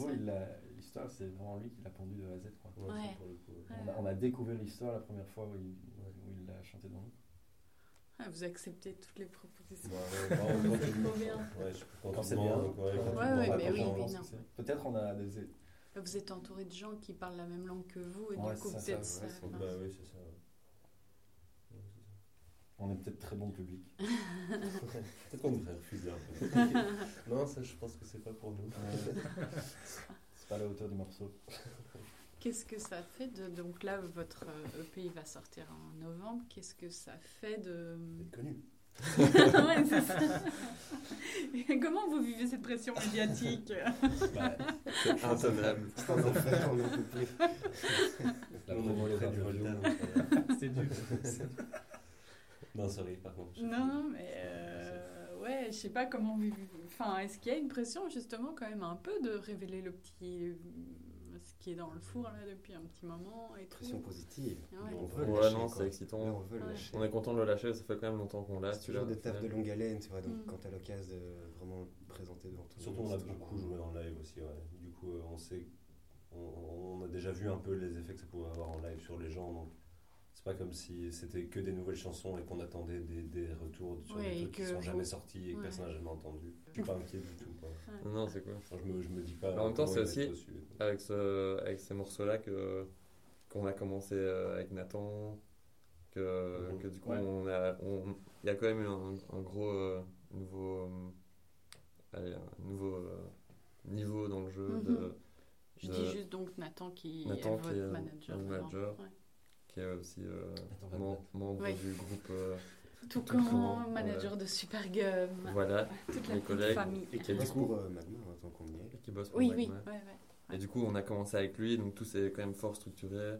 Gros, l'histoire, c'est vraiment lui qui l'a pondu de A à Z. quoi. Ouais, Ouais. ça, pour le coup, ouais. On, a, on a découvert l'histoire la première fois où il, l'a chanté dans nous. ah, vous acceptez toutes les propositions. Ouais, ouais, on C'est trop bien. Ouais, je- quand c'est bien. donc, ouais, Ouais, ouais, mais oui, mais non. Peut-être on a des. Vous êtes entouré de gens qui parlent la même langue que vous, et Ouais, du coup, ça, peut-être ça, ça. ouais, Bah oui, c'est ça. ouais. Ouais, c'est ça. On est peut-être très bon public. Peut-être qu'on devrait refuser un peu. non, ça, je pense que c'est pas pour nous. c'est pas à la hauteur du morceau. Qu'est-ce que ça fait de. Donc là, votre euh, EP il va sortir en novembre. Qu'est-ce que ça fait de. D'être connu. ouais, c'est ça. Et Comment vous vivez cette pression médiatique Bah, c'est intenable. C'est un enfer, on n'en peut plus. La promo, les euh, C'est dur. Non, sorry, par contre. Non, non, mais euh, ouais, je sais pas comment. Enfin, est-ce qu'il y a une pression justement quand même un peu de révéler le petit, ce qui est dans le four là depuis un petit moment et tout? Pression positive. Ouais. On veut le Ouais, lâcher, non, c'est excitant. On veut le Ouais. lâcher. On est content de le lâcher, ça fait quand même longtemps qu'on l'a. C'est toujours des tafs de longue. haleine, tu vois. Donc, Mm. quand t'as l'occasion de vraiment le présenter devant tout le Surtout, monde. on a beaucoup joué en live aussi. Ouais. Du coup, euh, on sait, on, on a déjà vu un peu les effets que ça pouvait avoir en live sur les gens. Donc, c'est pas comme si c'était que des nouvelles chansons et qu'on attendait des, des retours sur Ouais, des et trucs qui sont jamais sortis et que Ouais. personne n'a jamais entendu. Je suis pas inquiet du tout. Quoi. Non, c'est cool. Enfin, je, me, je me dis pas. En même temps, c'est aussi-. Avec, ce, avec ces morceaux-là que, qu'on a commencé euh, avec Nathan, que, Mhm. que du coup, Ouais. on a, on- il y a quand même eu un, un gros euh, nouveau, euh, allez, un nouveau euh, niveau dans le jeu. de, Je de- dis juste donc Nathan qui Nathan est qui votre est manager. mon maintenant. manager. Qui est aussi euh, Attends, mem- Red membre Oui. du groupe. euh, Tout Tout camp, camp, manager de Supergum. voilà, Toute la mes collègues. famille. Et qui bosse pour euh, Magma, hein, tant qu'on y est. et qui bosse pour Oui, oui. Ouais, ouais. Et du coup, on a commencé avec lui, donc tout c'est quand même fort structuré.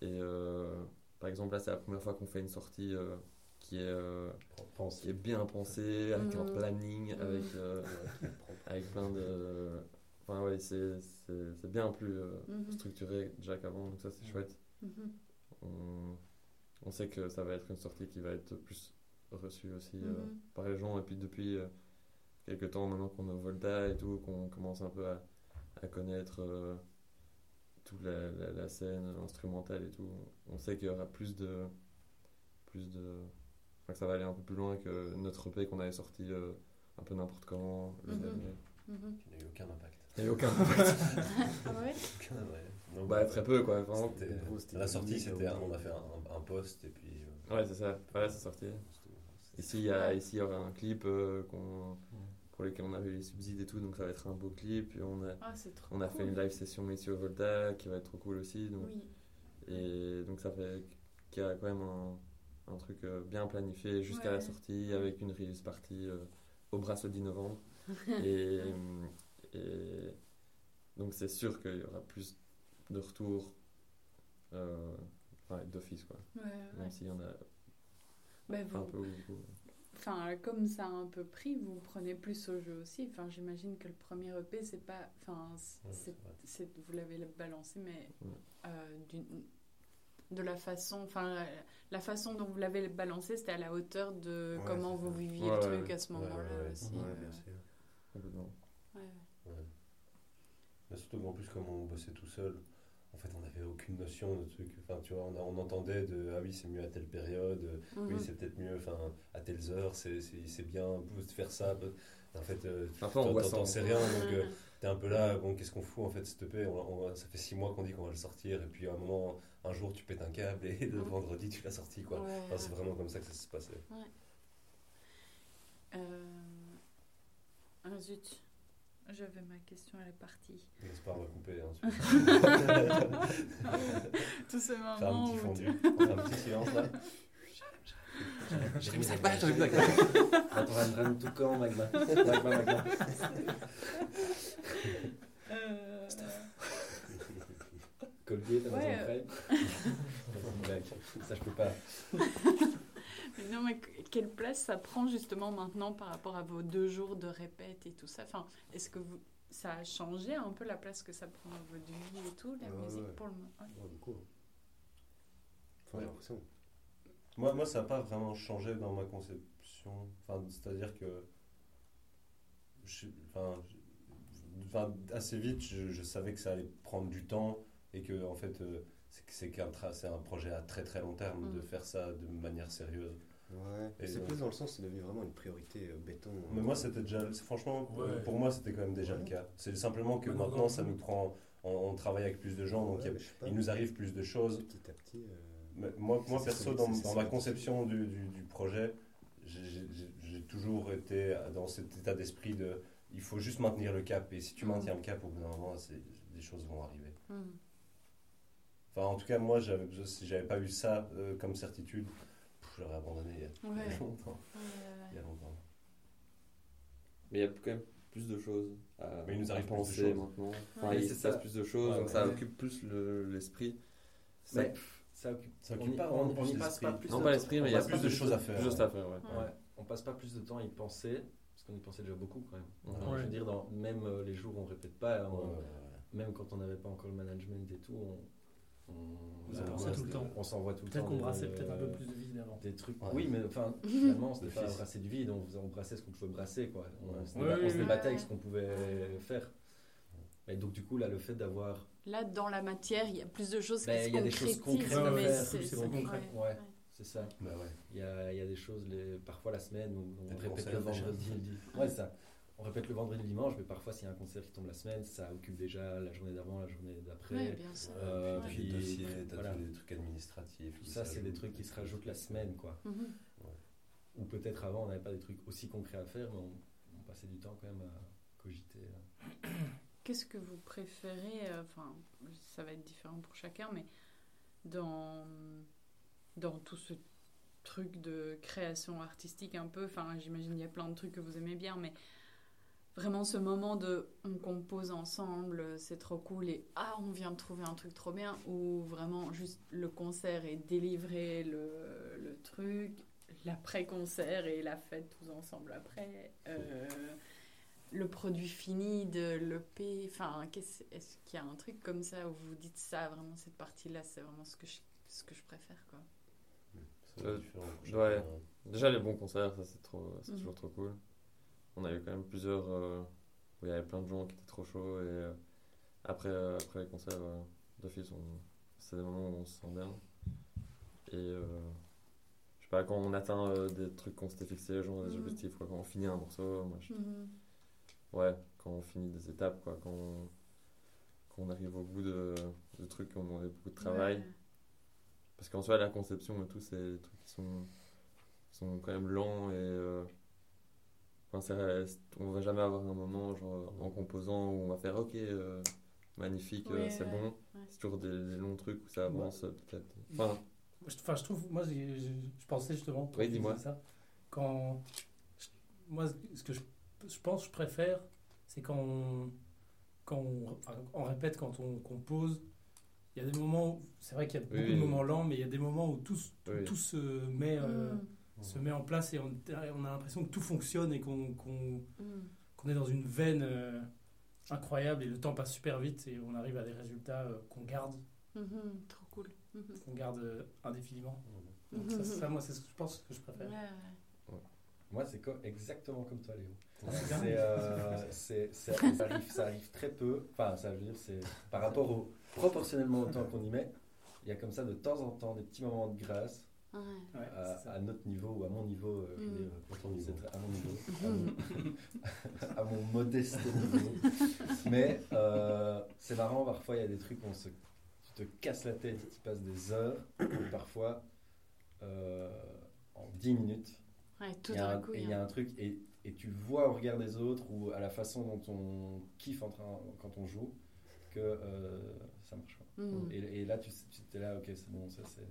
Et euh, par exemple, là, c'est la première fois qu'on fait une sortie euh, qui, est, euh, qui est bien pensée, avec un Mhm. planning, Mhm. avec, euh, avec plein de. Enfin, ouais, c'est bien plus euh, Mhm. structuré déjà qu'avant, donc ça, c'est chouette. On, on sait que ça va être une sortie qui va être plus reçue aussi euh, Mhm. par les gens. Et puis depuis euh, quelques temps, maintenant qu'on est au Volta et tout, qu'on commence un peu à, à connaître euh, toute la, la- la scène instrumentale et tout, on sait qu'il y aura plus de. Plus de enfin, que ça va aller un peu plus loin que notre EP qu'on avait sorti euh, un peu n'importe quand le Mhm. dernier. Mhm. Qui n'a eu aucun impact. Il n'y a eu aucun impact. Ah ouais? Aucun, ouais. Donc, bah, très peu quoi. Vraiment. c'était- gros, c'était à la sortie, c'était un- oublié. on a fait un, un post et puis. euh, Ouais, c'est ça. Voilà, c'est sorti. Ici, il y, a, ici, il y aura un clip euh, qu'on- pour lequel on a eu les subsides et tout, donc ça va être un beau clip. Puis on a, Ah, c'est trop on a cool. fait une live session au Volta qui va être trop cool aussi. Donc, Oui. Et donc ça fait qu'il y a quand même un, un truc euh, bien planifié jusqu'à la sortie avec une release party euh, au Brass le 10 novembre. et, et donc c'est sûr qu'il y aura plus de retours euh, enfin, d'office quoi. Ouais, ouais. Même s'il y en a Bah, un peu ou beaucoup. Enfin, comme ça a un peu pris, vous prenez plus au jeu aussi. Enfin, j'imagine que le premier EP, c'est pas. Enfin, c'est- vous l'avez balancé, mais euh, d'une- de la façon. Enfin, la, la façon dont vous l'avez balancé, c'était à la hauteur de Ouais, comment vous ça. viviez Ouais, le ouais, truc ouais. à ce moment-là ouais, ouais. aussi. Ouais, euh, bien sûr. complètement. ouais, ouais. Ouais. Mais surtout qu'en plus, comme on bossait tout seul, en fait, on n'avait aucune notion de truc. Enfin, tu vois, on, a- on entendait de ah oui, c'est mieux à telle période, euh, oui, Mhm. c'est peut-être mieux, enfin, à telles heures, c'est c'est- c'est bien de faire ça. En fait, euh, Après, on t'en- sais rien, donc euh, t'es un peu là, bon, qu'est-ce qu'on fout en fait, cette EP on, on- Ça fait six mois qu'on dit qu'on va le sortir, et puis à un moment, un jour, tu pètes un câble, et le Mhm. vendredi, tu l'as sorti, quoi. Ouais, Enfin, c'est ouais. vraiment comme ça que ça se passait. Euh, Ah zut, j'avais ma question, elle est partie. J'espère on va couper. Hein, Tous ces Faire un moments petit fondu. tu- On fait un petit silence là. J'ai remis 5 balles, j'ai remis 5 Attends, Van Dren, tout camp, Magma. Magma, Magma. Euh, Colgate, Amazon Ouais, Prime. Blague. Ça, je peux pas. Non, mais que- quelle place ça prend justement maintenant par rapport à vos deux jours de répète et tout ça? Enfin, Est-ce que vous, ça a changé un peu la place que ça prend dans votre vie et tout, la Ouais, musique ouais. pour le moment? Ouais. Ouais, beaucoup. Enfin, j'ai l'impression. Moi, moi ça n'a pas vraiment changé dans ma conception. Enfin, c'est-à-dire que. je- enfin, je- enfin, assez vite, je, je savais que ça allait prendre du temps et que, en fait, euh, c'est un projet à très très long terme de Mm. faire ça de manière sérieuse. Ouais. Et c'est donc- plus dans le sens, c'est devenu vraiment une priorité euh, béton. Mais moi, c'était déjà. Franchement, Ouais. euh, pour moi, c'était quand même déjà le cas. C'est simplement que maintenant, non. ça nous prend. On, on travaille avec plus de gens, donc il nous arrive plus de choses. Petit à petit. euh, Mais moi, moi perso, dans, ma conception du, du, du projet, j'ai- toujours été dans cet état d'esprit de il faut juste maintenir le cap. Et si tu maintiens le cap, au bout d'un moment, c'est- des choses vont arriver. Mhm. Enfin, en tout cas, moi, j'avais besoin- si j'avais pas eu ça euh, comme certitude, pff, j'aurais abandonné il y a- il y a Ouais. longtemps. Ouais, Il y a longtemps. Mais il y a quand même plus de choses à, Mais il nous à arrive plus de penser choses. maintenant. Enfin, il se passe ça. plus de choses, Ouais, donc ouais. ça occupe plus le- l'esprit. Ça- Mais ça occupe, Ça on occupe y- pas on- on y passe l'esprit. pas plus non, de pas l'esprit, On mais il y a plus de choses à faire. Juste à faire, ouais. Ouais, on passe pas plus de temps à y penser, parce qu'on y pensait déjà beaucoup quand même. Ouais. Alors, Je veux dire, dans, même euh, les jours où on répète pas, on- Ouais, ouais, ouais. même quand on n'avait pas encore le management et tout, on, on, on- on- tout le temps. On s'envoie tout le temps. Peut-être qu'on brassait peut-être un peu euh, plus de vide avant. Des trucs. Ouais. Oui, mais enfin, finalement, c'était pas brasser du vide, on, faisait- on brassait ce qu'on pouvait brasser, quoi. On, Ouais. on se, Ouais, déba- ouais, on se ouais. débattait avec ce qu'on pouvait faire. Et donc, du coup, là, le fait d'avoir. Là, dans la matière, il y a plus de choses Ben, qui il se y a des choses concrètes à mais faire, c'est concret. ouais. C'est ça. Bah ouais. Il y a, il y a des choses, les, parfois la semaine, où on Des répète le vendredi. Ouais, ça. On répète le vendredi, le dimanche, mais parfois, s'il y a un concert qui tombe la semaine, ça occupe déjà la journée d'avant, la journée d'après. Ouais, bien sûr. Euh, puis, des dossiers, t'as voilà. les trucs administratifs. Tout ça, c'est des trucs qui se rajoutent la semaine, quoi. Mhm. Ou peut-être avant, on n'avait pas des trucs aussi concrets à faire, mais on, on passait du temps quand même à cogiter. Qu'est-ce que vous préférez euh, Enfin, ça va être différent pour chacun, mais dans, dans tout ce truc de création artistique un peu. Enfin, j'imagine il y a plein de trucs que vous aimez bien, mais vraiment ce moment de on compose ensemble, c'est trop cool et ah, on vient de trouver un truc trop bien, ou vraiment juste le concert et délivrer le, le truc, l'après-concert et la fête tous ensemble après. Euh, le produit fini de l'EP, enfin, qu'est-ce- est-ce qu'il y a un truc comme ça où vous dites ça, vraiment cette partie-là, c'est vraiment ce que je, ce que je préfère, quoi? Euh, ouais. Déjà, les bons concerts, ça c'est trop, c'est Mhm. toujours trop cool. On a eu quand même plusieurs euh, où il y avait plein de gens qui étaient trop chauds et euh, après, euh, après les concerts d'office, on- c'est des moments où on se sent bien. Et je sais pas, quand on atteint des trucs qu'on s'était fixés, genre des Mhm. objectifs, quoi, quand on finit un morceau, moi, je- Mhm. ouais, quand on finit des étapes, quoi, quand on, quand on arrive au bout de, de trucs ont demandé beaucoup de travail. Ouais. Parce qu'en soi, la conception et tout, c'est des trucs qui sont, qui sont quand même lents et. euh, enfin, ça reste- on va jamais avoir un moment, genre, en composant, où on va faire OK, euh, magnifique, euh, c'est ouais, bon. ouais. C'est toujours des, des longs trucs où ça avance, euh, peut-être. Enfin, je- Enfin, je trouve, moi, j'ai- je pensais justement. quand Oui, dis-moi. Ça, quand. je- Moi, ce que je, je pense, je préfère, c'est quand on, quand on, enfin, on répète, quand on compose. Il y a des moments, où- c'est vrai qu'il y a beaucoup Oui. de moments lents, mais il y a des moments où tout, tout, Oui. tout se, met, euh, Se met en place et on, on a l'impression que tout fonctionne et qu'on est dans une veine euh, incroyable et le temps passe super vite et on arrive à des résultats euh, qu'on garde, Mhm. Trop cool. Mhm. qu'on garde euh, indéfiniment. Mhm. Donc ça, ça, moi, c'est ce que je pense que je préfère. Ouais, ouais. Moi, c'est co- exactement comme toi, Léo. Ah, c'est euh, ça arrive très peu. Enfin, ça veut dire, c'est par rapport au proportionnellement au temps qu'on y met. Il y a comme ça de temps en temps des petits moments de grâce Ouais. Ouais, à, notre niveau ou à mon niveau. euh, Mm. dire, À mon niveau, à mon, à mon modeste niveau. Mais euh, c'est marrant, parfois il y a des trucs où on se, tu te casses la tête, tu passes des heures, et parfois euh, en 10 minutes, Ouais, tout il y, a un- coup. et il il y y a a un truc, et, et tu vois au regard des autres ou à la façon dont on kiffe en train, quand on joue que euh, ça marche. Mhm. Et, et là, tu tu es là, ok, c'est bon, ça c'est.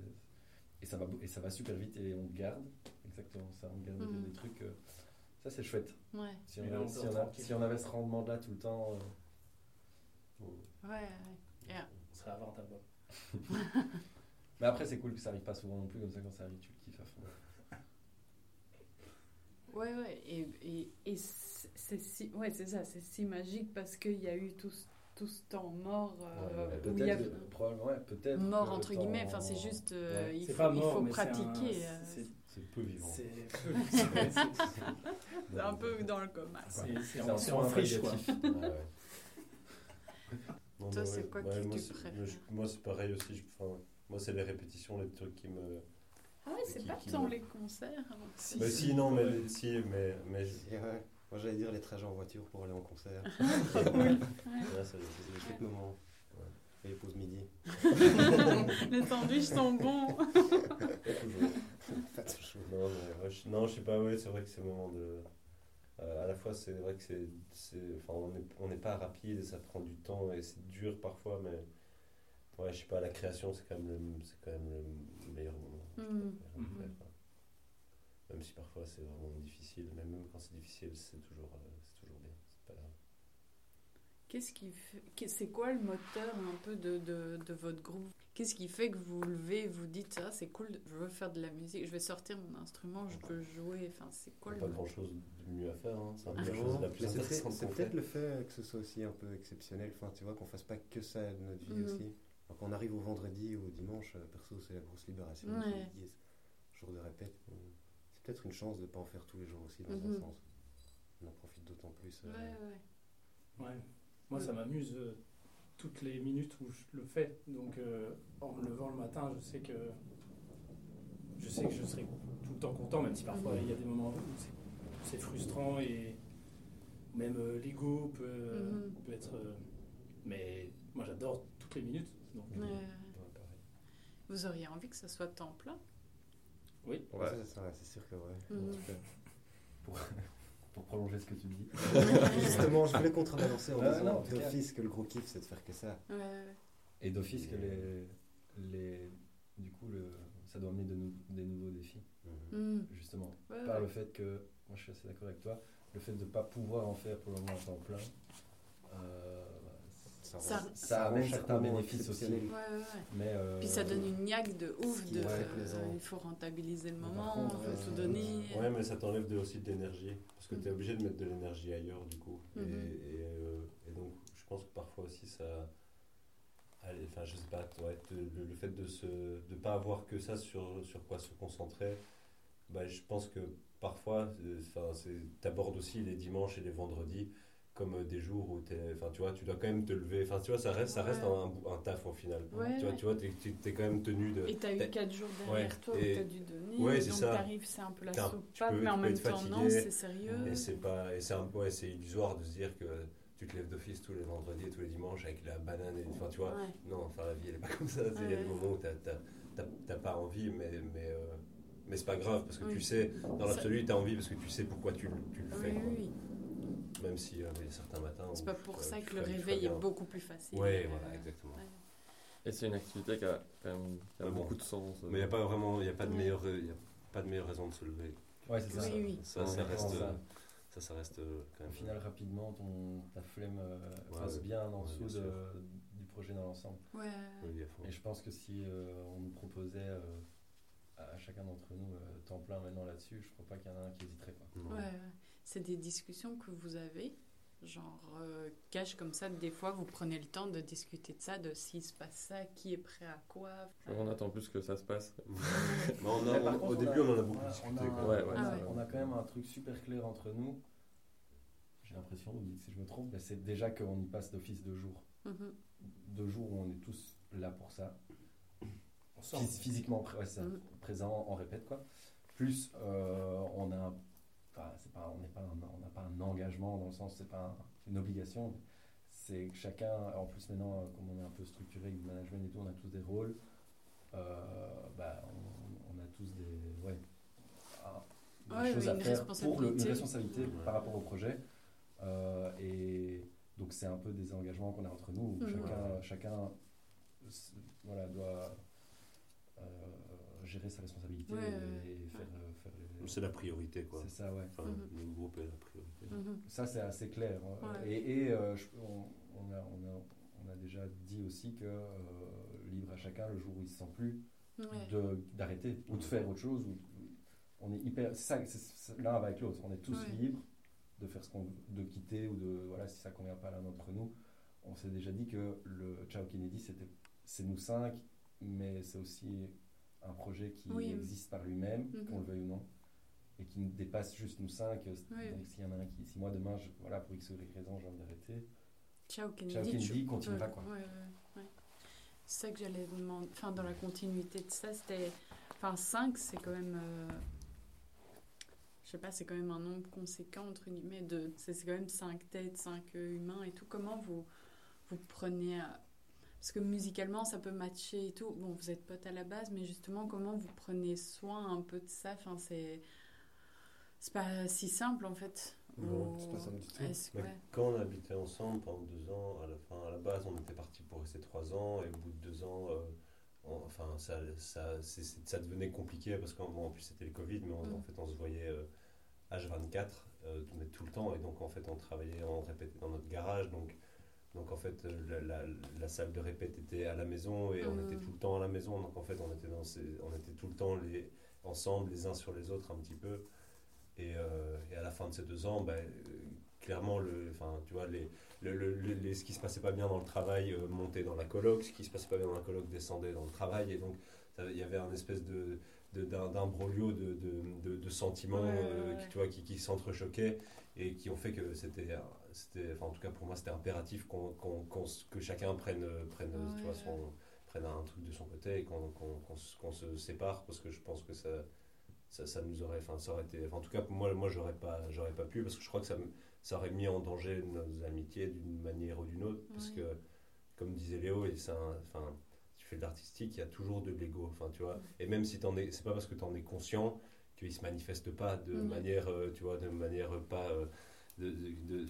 Et ça, va, et ça va super vite et on garde exactement ça, on garde des- Mhm. des, trucs. euh, ça c'est chouette. Ouais, Si on, là, on si, on a- si on avait ce rendement-là tout le temps, euh, ouais, ouais. Yeah. On serait à 20 albums. Mais après, c'est cool que ça arrive pas souvent non plus, comme ça, quand ça arrive, tu le kiffes à fond. Ouais, ouais, et, et, et c'est si, ouais, c'est ça, c'est si magique parce qu'il y a eu tout, ce- tout ce temps mort euh, Ouais, a peut-être, euh, probablement, ouais, peut-être. mort entre temps- guillemets, enfin c'est juste, euh, Ouais. il faut, pas il mort, faut pratiquer. euh, c'est- peu vivant. C'est un peu dans le coma. c'est- un soin friche, quoi. Non, Toi, c'est quoi ouais, que moi, tu c'est- préfères moi, je- Moi, c'est pareil aussi. moi, c'est les répétitions, les trucs qui me. Ah ouais, c'est pas tant les concerts. hein. Si, Bah, si, non, mais, si, mais, mais Moi j'allais dire les trajets en voiture pour aller en concert. Ouais. là, ça- C'est des chouettes moments. Et les pauses midi. les sandwichs sont bons. toujours. Pas toujours. Non, mais, ouais, je, non, je sais pas, ouais, c'est vrai que ces moments de. euh, à la fois, c'est vrai que c'est. c'est- Enfin, on n'est on n'est pas rapide et ça prend du temps et c'est dur parfois, mais. Ouais, je sais pas, la création, c'est quand même le, c'est quand même le meilleur moment. je Mm. trouve, meilleur moment, Mhm. quoi. Même si parfois c'est vraiment difficile, mais même quand c'est difficile, c'est toujours, euh, c'est toujours bien. C'est pas grave. Qu'est-ce qui fait, c'est quoi le moteur un peu de, de, de votre groupe? Qu'est-ce qui fait que vous vous levez et vous dites ah c'est cool, je veux faire de la musique, je vais sortir mon instrument, je veux jouer. Enfin c'est quoi Il le n'y a pas grand chose de mieux à faire, hein. c'est un peu la Ah. chose la plus Mais c'est peut-être- intéressante c'est qu'on peut-être fait. le fait que ce soit aussi un peu exceptionnel, enfin tu vois, qu'on fasse pas que ça de notre vie Mhm. aussi. Alors qu'on arrive au vendredi ou au dimanche, euh, perso c'est la grosse libération, on Ouais. jour de répète. Peut-être une chance de pas en faire tous les jours aussi dans Mhm. un sens. On en profite d'autant plus. euh, Ouais, ouais. Ouais. Moi, ça m'amuse euh, toutes les minutes où je le fais. Donc, euh, en me levant le matin, je sais que je sais que je serai tout le temps content, même si parfois il y a des moments où c'est- frustrant et même euh, l'ego peut, Mhm. peut être. euh, mais moi, j'adore toutes les minutes. Donc. Vous auriez envie que ça soit temps plein? Oui. Ouais. ça, ça, c'est sûr que ouais. En tout cas. Pour prolonger ce que tu dis. Justement, je voulais contrebalancer en Ah, disant d'office que le gros kiff c'est de faire que ça. Ouais, ouais. Et d'office que les, les, du coup, le, ça doit amener de nou- des nouveaux défis. Mm. Justement, Ouais, par le fait que, moi je suis assez d'accord avec toi, le fait de ne pas pouvoir en faire pour le moment à temps plein, euh, Ça amène certains bénéfices aussi. Ouais, ouais, ouais. Mais, euh, Puis ça donne une niaque de ouf de Ouais, euh, il faut rentabiliser le moment, contre, on veut euh, tout donner. Ouais, mais ça t'enlève aussi de l'énergie. Parce que tu es obligé de mettre de l'énergie ailleurs, du coup. Et- Mhm. Et, euh, et donc, je pense que parfois aussi, ça. Allez, Enfin, je sais pas, ouais, te- le, le fait de ne de pas avoir que ça sur, sur quoi se concentrer, bah, je pense que parfois, euh, enfin, tu abordes aussi les dimanches et les vendredis comme euh, des jours où t'es- enfin, tu vois, tu dois quand même te lever. Enfin, tu vois, ça reste, ça reste Ouais. un, un taf au final. Ouais, tu vois, ouais. tu vois, t'es, t'es- quand même tenu de. Et t'as eu t'as- 4 jours derrière Ouais, toi où et- t'as dû donner, Ouais, c'est donc ça. t'arrives, c'est un peu la peux- mais en même temps non, fatigué, c'est sérieux. Et c'est pas, et c'est un peu, ouais, c'est illusoire de se dire que tu te lèves d'office tous les vendredis et tous les dimanches avec la banane. Et, enfin, tu vois, Ouais. non, enfin la vie elle est pas comme ça. Il y a des moments où t'as, t'as, t'as, t'as pas envie, mais mais euh, mais c'est pas grave parce que Oui. tu sais, dans l'absolu, t'as envie parce que tu sais pourquoi tu, le- tu le fais. Oui, quoi. oui, oui. Même si euh, y certains matins. C'est pas pour euh, ça que le réveil est beaucoup plus facile. Euh, voilà, exactement. ouais. Et c'est une activité qui a quand même qui a Mais bon. beaucoup de sens. euh. Mais il n'y a pas vraiment, il y a pas de Ouais. meilleure, il y a pas de meilleure raison de se lever. Ouais, c'est ça. Oui, oui. Ça, ça reste, ça. euh, ça, ça reste euh, quand Au même. final, rapidement, ton, ta flemme euh, Ouais, passe bien en Ouais, dessous bien de- sûr. du projet dans l'ensemble. Ouais, Oui. Et je pense que si euh, on nous proposait euh, à chacun d'entre nous euh, temps plein maintenant là-dessus, je crois pas qu'il y en a un qui hésiterait. Quoi. Ouais. C'est des discussions que vous avez, genre euh, cash comme ça, des fois vous prenez le temps de discuter de ça, de s'il se passe ça, qui est prêt à quoi. On attend plus que ça se passe. Mais on a- Mais par on- contre, au on début, a- on en a beaucoup on a- discuté. On a, quoi. Ouais, ouais, on a- Ah ouais. on a quand même un truc super clair entre nous. J'ai l'impression, vous me dites si je me trompe, mais c'est déjà qu'on y passe d'office deux jours. Mhm. Deux jours où on est tous là pour ça. Phys- physiquement Mhm. présent, on répète quoi. Plus euh, on a, c'est pas, on n'est pas, on n'a pas un engagement dans le sens, c'est pas un- une obligation. C'est que chacun, en plus maintenant, euh, comme on est un peu structuré avec le management et tout, on a tous des rôles. euh, bah, on, on a tous des, ouais, des Ouais, choses oui, à une faire pour le, une responsabilité. responsabilité Ouais. par rapport au projet. Euh, et donc c'est un peu des engagements qu'on a entre nous. où Mhm. Chacun, chacun voilà, doit euh, gérer sa responsabilité Ouais, et, ouais, faire, euh, C'est la priorité, quoi. C'est ça, ouais. Enfin, le groupe est la priorité. Mhm. Ça, c'est assez clair. Ouais. Et, et, euh, je- on, on a, on, a, on a déjà dit aussi que euh, libre à chacun le jour où il se sent plus Ouais. de- d'arrêter ou de faire autre chose. Ou, on est hyper. C'est ça, l'un va avec l'autre. On est tous Ouais. libres de faire ce qu'on de quitter ou de voilà si ça convient pas à l'un d'entre nous. On s'est déjà dit que le Ciao Kennedy c'était c'est nous cinq, mais c'est aussi un projet qui Oui. existe par lui-même, Mhm. qu'on le veuille ou non, et qui nous dépasse juste nous cinq. Donc Oui. s'il y en a un qui, si moi demain, je, voilà pour x ou y raison, j'ai envie d'arrêter, Ciao Kennedy. Ciao Kennedy continuera, quoi. ouais, ouais, ouais. C'est ça que j'allais demander. Enfin, dans la continuité de ça, c'était. Enfin, 5, c'est quand même. euh, Je sais pas, c'est quand même un nombre conséquent, entre guillemets. De... C'est quand même 5 têtes, 5 humains et tout. Comment vous, vous prenez. à- Parce que musicalement, ça peut matcher et tout. Bon, vous êtes potes à la base, mais justement, comment vous prenez soin un peu de ça? Enfin, c'est. C'est pas si simple en fait. Non, Ou- c'est pas simple du tout. Mais ouais. quand on habitait ensemble pendant deux ans, à la, fin, à la base, on était parti pour rester trois ans, et au bout de deux ans, euh, on- enfin, ça, ça, c'est- c'est- ça devenait compliqué parce qu'en bon, en plus c'était le Covid, mais on- Mm. en fait on se voyait euh, H24 euh, mais tout le temps, et donc en fait on travaillait, on répétait dans notre garage, donc, donc en fait euh, la, la- la salle de répète était à la maison et on Mm. était tout le temps à la maison, donc en fait on était, dans ces- on était tout le temps les, ensemble, les uns sur les autres un petit peu. Et, euh, et à la fin de ces deux ans, ben, euh, clairement, le, enfin, tu vois, les, le, le- le- les- ce qui se passait pas bien dans le travail euh, montait dans la coloc, ce qui se passait pas bien dans la coloc descendait dans le travail, et donc il y avait un espèce de de- d'un d'un broglio de, de, de- de sentiments Ouais, euh, ouais, qui, tu vois, qui, qui s'entrechoquaient et qui ont fait que c'était, c'était enfin, en tout cas pour moi, c'était impératif qu'on, qu'on- que chacun prenne, prenne, tu vois, son, prenne un truc de son côté et qu'on, qu'on se sépare parce que je pense que ça, ça, ça nous aurait, enfin, ça aurait été, en tout cas, moi, moi, j'aurais pas, j'aurais pas pu parce que je crois que ça, me- ça aurait mis en danger nos amitiés d'une manière ou d'une autre parce que, comme disait Léo, et un- enfin, tu fais de l'artistique, il y a toujours de l'ego, enfin, tu vois, et même si t'en es, c'est pas parce que tu en es conscient qu'il se manifeste pas de manière, euh, tu vois, de manière pas, euh, de, de- de-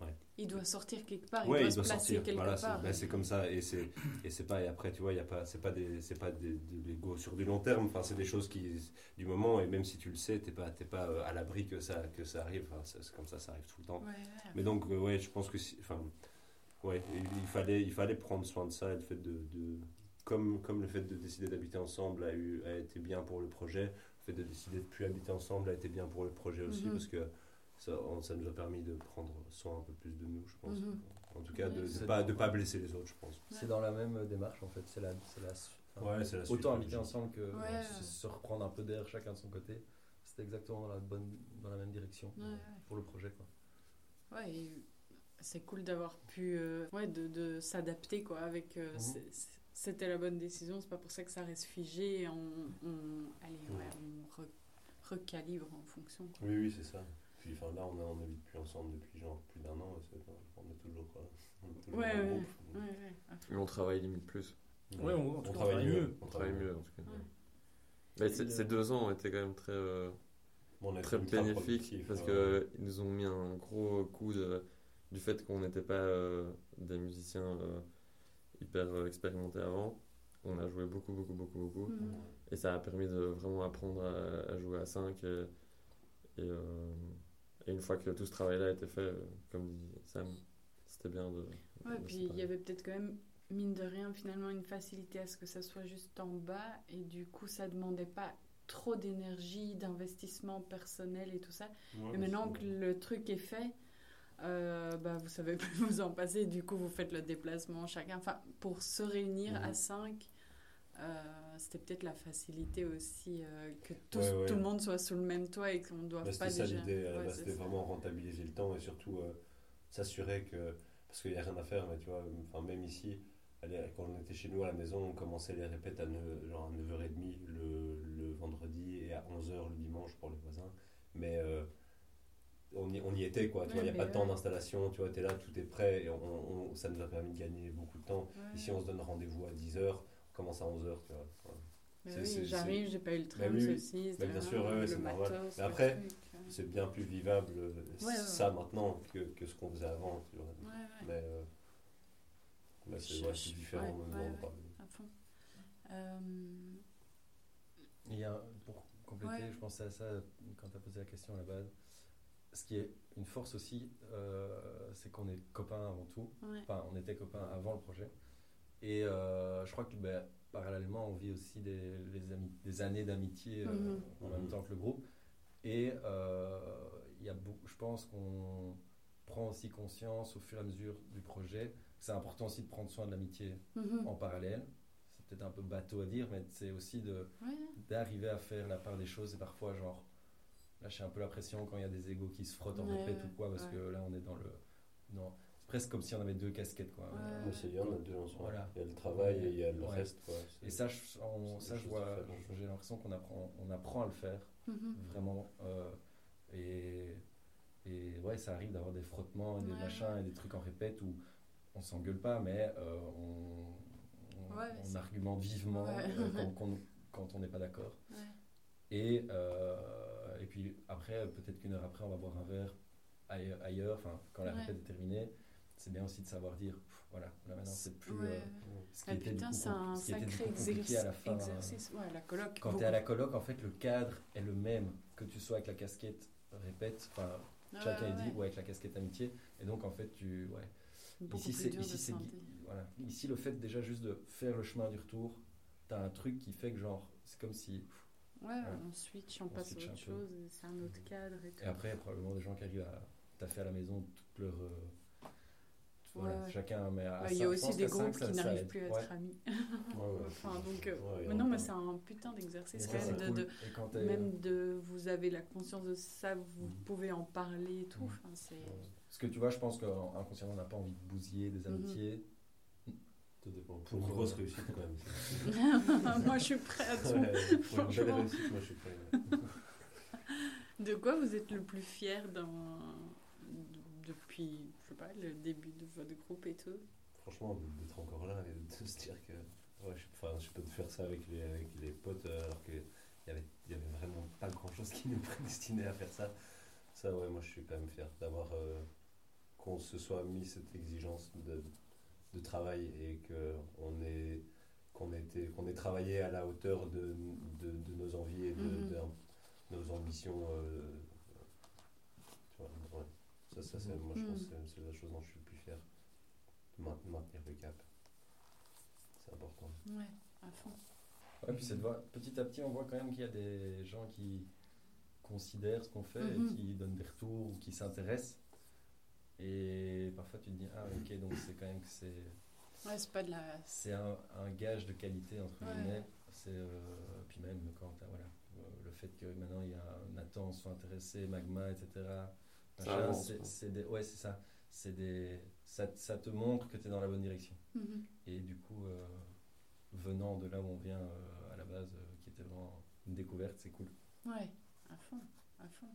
ouais. Il doit sortir quelque part, Ouais, il doit se placer sortir. quelque Voilà, part. bah, c'est comme ça et c'est et pas et après tu vois il y a pas c'est pas des c'est pas des, de l'ego sur du long terme enfin c'est des choses qui du moment et même si tu le sais t'es pas t'es pas euh, à l'abri que ça que ça arrive Enfin, c'est comme ça ça arrive tout le temps Ouais, mais donc euh, ouais je pense que si- enfin ouais il, il fallait il fallait prendre soin de ça et le fait de, de- comme comme le fait de décider d'habiter ensemble a eu a été bien pour le projet le fait de décider de plus habiter ensemble a été bien pour le projet aussi Mhm. parce que ça, on- ça nous a permis de prendre soin un peu plus de nous, je pense. Mhm. En tout cas, de ne pas, de pas blesser les autres, je pense. C'est dans la même démarche en fait. C'est la, c'est la, enfin, Ouais, c'est la suite, autant habiter ensemble que Ouais. euh, se, reprendre un peu d'air chacun de son côté. C'était exactement dans la bonne, dans la même direction Ouais, euh, ouais. pour le projet quoi. Ouais, et c'est cool d'avoir pu euh, ouais, de, de s'adapter quoi avec euh, Mhm. c'était la bonne décision c'est pas pour ça que ça reste figé et on, on allez ouais, on re- recalibre en fonction quoi. Oui, oui, c'est ça. Puis enfin, là, on on n'habite plus ensemble depuis genre plus d'un an. On est toujours, euh, on est toujours ouais en ouais, groupe. ouais, ouais, à fond. Mais on travaille limite plus. Ouais, on- travaille mieux. On On travaille mieux en tout cas. Ouais. Mais ces, ces deux ans ont été quand même très, euh, Bon, on a été très bénéfiques parce ouais. qu'ils nous ont mis un gros coup de, du fait qu'on n'était pas euh, des musiciens euh, hyper euh, expérimentés avant. On a joué beaucoup, beaucoup, beaucoup, beaucoup. Mhm. Et ça a permis de vraiment apprendre à, à jouer à 5. Et, et, euh, et une fois que tout ce travail-là a été fait, euh, comme dit Sam, c'était bien de. Ouais, de puis il y avait peut-être quand même, mine de rien, finalement une facilité à ce que ça soit juste en bas et du coup ça demandait pas trop d'énergie, d'investissement personnel et tout ça. Ouais, et maintenant que le truc est fait, euh, bah, vous savez plus vous en passer, du coup vous faites le déplacement chacun. Enfin, pour se réunir à 5, c'était peut-être la facilité aussi euh, que tous- Ouais, ouais. tout le monde soit sous le même toit et qu'on ne doive Bah, pas ça déjà. l'idée, Ouais, c'était vraiment rentabiliser le temps et surtout euh, s'assurer que. Parce qu'il n'y a rien à faire, mais tu vois, enfin, même ici, allez, quand on était chez nous à la maison, on commençait les répètes à, 9, genre à 9h30 le, le vendredi et à 11h le dimanche pour les voisins. Mais euh, on, y, on y était, quoi. Il Ouais, n'y a pas de temps d'installation, tu vois, tu es là, tout est prêt et on, on- ça nous a permis de gagner beaucoup de temps. Ouais. Ici, on se donne rendez-vous à 10h, on commence à 11h, tu vois. Oui, j'arrive, j'ai pas eu le Bah train, ceci, Bah, c'était bien sûr, ouais, c'est normal. matos, Mais après, euh. c'est bien plus vivable euh, Ouais, ouais, ça ouais. maintenant que, que ce qu'on faisait avant. Tu vois. Ouais, ouais. Mais euh, bah, c'est différent ouais, maintenant. ouais, on ouais, parle. à fond. Euh, Il y a, pour compléter, Ouais. je pensais à ça quand tu as posé la question à la base. Ce qui est une force aussi, euh, c'est qu'on est copains avant tout. Ouais. Enfin, on était copains avant le projet. Et euh, je crois que ben, parallèlement, on vit aussi des, années d'amitié euh, Mhm. en même temps que le groupe. Et euh, y a je pense qu'on prend aussi conscience au fur et à mesure du projet que c'est important aussi de prendre soin de l'amitié Mhm. en parallèle. C'est peut-être un peu bateau à dire, mais c'est aussi de Ouais. d'arriver à faire la part des choses et parfois genre lâcher un peu la pression quand il y a des égos qui se frottent en Ouais, répète ou quoi parce ouais. que là on est dans le c'est presque comme si on avait deux casquettes quoi Ouais, c'est bien, on a deux en soi. Voilà. Il y a le travail et il y a le Ouais. reste. Quoi. Et ça je, on- ça je vois j'ai l'impression qu'on apprend on apprend à le faire Mhm. vraiment euh, et et ouais ça arrive d'avoir des frottements et des Ouais, machins et des trucs en répète où on s'engueule pas mais euh, on argumente vivement Ouais. euh, quand, quand- quand on n'est pas d'accord Ouais. Et, euh, et puis après, peut-être qu'une heure après, on va boire un verre aille- ailleurs, enfin, quand la Ouais. répète est terminée. C'est bien aussi de savoir dire, pff, voilà, là maintenant c'est plus. Ouais. euh, ce qui Ah, était putain, coup c'est un sacré exercice. à la fin. exercice. Ouais, la coloc. Quand tu es à la coloc, en fait, le cadre est le même, que tu sois avec la casquette répète, enfin, Ouais, chacun ouais, est dit, ouais. ou avec la casquette amitié. Et donc, en fait, tu. Ouais. Beaucoup Ici, c'est ici, c'est voilà. ici, le fait déjà juste de faire le chemin du retour, t'as un truc qui fait que, genre, c'est comme si. Ouais, on switch, on, On passe switch à autre chose, c'est un autre cadre et tout. Et après, probablement des gens qui arrivent à taffer à la maison toute leur. euh, voilà, Ouais. chacun, mais Ouais, Il y a aussi des groupes qui n'arrivent plus à Ouais. être amis. ouais. enfin, donc, euh, non, mais c'est un putain d'exercice quand même. c'est De, cool. de- Et quand t'es- même de vous avez la conscience de ça, vous Mhm. pouvez en parler et tout. Mhm. Enfin, c'est... Parce que tu vois, je pense qu'inconsciemment, on n'a pas envie de bousiller des Mhm. amitiés. Tout dépend. Pour une euh, grosse réussite, quand même. Moi, je suis prêt à tout. Ouais, pour une belle Franchement. réussite, moi je suis prêt. ouais. De quoi vous êtes le plus fier dans... depuis, je sais pas, le début de votre groupe et tout Franchement, d'être encore là et de se dire que ouais, je, enfin, je peux te faire ça avec les, avec les potes euh, alors qu'il y avait, y avait vraiment pas grand chose qui nous prédestinait à faire ça. Ça, ouais, moi je suis quand même fier d'avoir euh, qu'on se soit mis cette exigence de, de travail et qu'on ait, qu'on ait, été- qu'on ait travaillé à la hauteur de, de, de nos envies et de, Mhm. de nos ambitions. euh. Ça, ça c'est, moi je pense Mhm. que c'est- la chose dont je suis le plus fier. Maintenir le cap. C'est important. Ouais, à fond. Ouais, puis c'est de voir- petit à petit, on voit quand même qu'il y a des gens qui considèrent ce qu'on fait, Mhm. et qui donnent des retours ou qui s'intéressent. Et parfois tu te dis, ah ok, donc c'est quand même que c'est, Ouais, c'est pas de la. c'est un, un gage de qualité, entre Ouais. guillemets. C'est, euh, puis même quand voilà, le fait que maintenant il y a Nathan soit intéressé, Magma, etc. C'est, des, ouais, c'est ça. C'est des, ça, ça te montre que tu es dans la bonne direction. Mhm. Et du coup, euh, venant de là où on vient euh, à la base, euh, qui était vraiment une découverte, c'est cool. Ouais, à fond, à fond.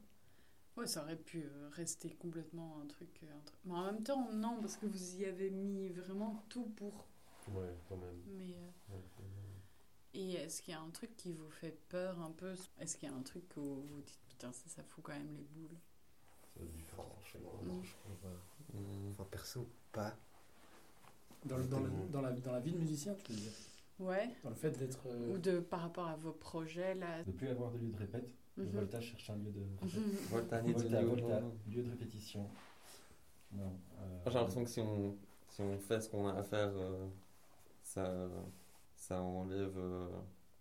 Ouais, ça aurait pu euh, rester complètement un truc, euh, un truc- Mais en même temps, non, parce que vous y avez mis vraiment tout pour. Ouais, quand même. Mais. euh, Ouais, quand même. Et est-ce qu'il y a un truc qui vous fait peur un peu? Est-ce qu'il y a un truc où vous vous dites putain, ça, ça fout quand même les boules Ça a dû faire franchement. Mm. non, je crois pas. Enfin, perso, pas. Dans, le- dans, le- dans, la, dans la vie de musicien, tu veux dire? Ouais. Dans le fait d'être. euh, Ou de par rapport à vos projets là De plus avoir de lieu de répète. Le Mhm. Volta cherche un lieu de répète. Mhm. Volta lieu de répétition. Non. euh, J'ai l'impression que si on, si on fait ce qu'on a à faire, euh, ça, ça enlève, euh,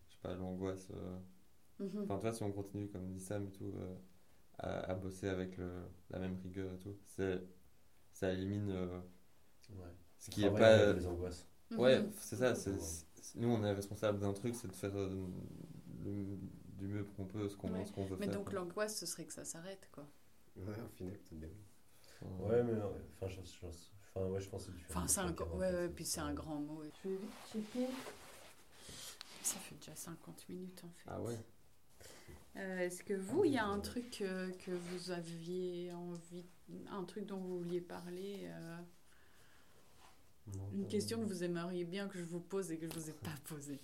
je sais pas, l'angoisse. euh. Mhm. Enfin, tu vois, si on continue, comme dit Sam et tout, euh, à, à bosser avec le, la même rigueur et tout, c'est, ça élimine euh, Ouais. ce qui est pas. les angoisses. Ouais, Mhm. c'est ça. c'est- Ouais. c'est- nous, on est responsable d'un truc, c'est de faire euh, le- du mieux qu'on peut ce qu'on Ouais. ce qu'on veut Mais faire. donc quoi. l'angoisse, ce serait que ça s'arrête quoi. Ouais, au final, c'est bien. Ouais, mais enfin, je, je, enfin, ouais, je pense que c'est différent. Enfin, c'est un, ouais, ouais, c'est- puis c'est un grand mot. Je vais vite checker. Ça fait déjà 50 minutes en fait. Ah ouais. Euh, Est-ce que vous, il y a un truc euh, que vous aviez envie, un truc dont vous vouliez parler euh, Non, Une question que vraiment. vous aimeriez bien que je vous pose et que je vous ai pas posée.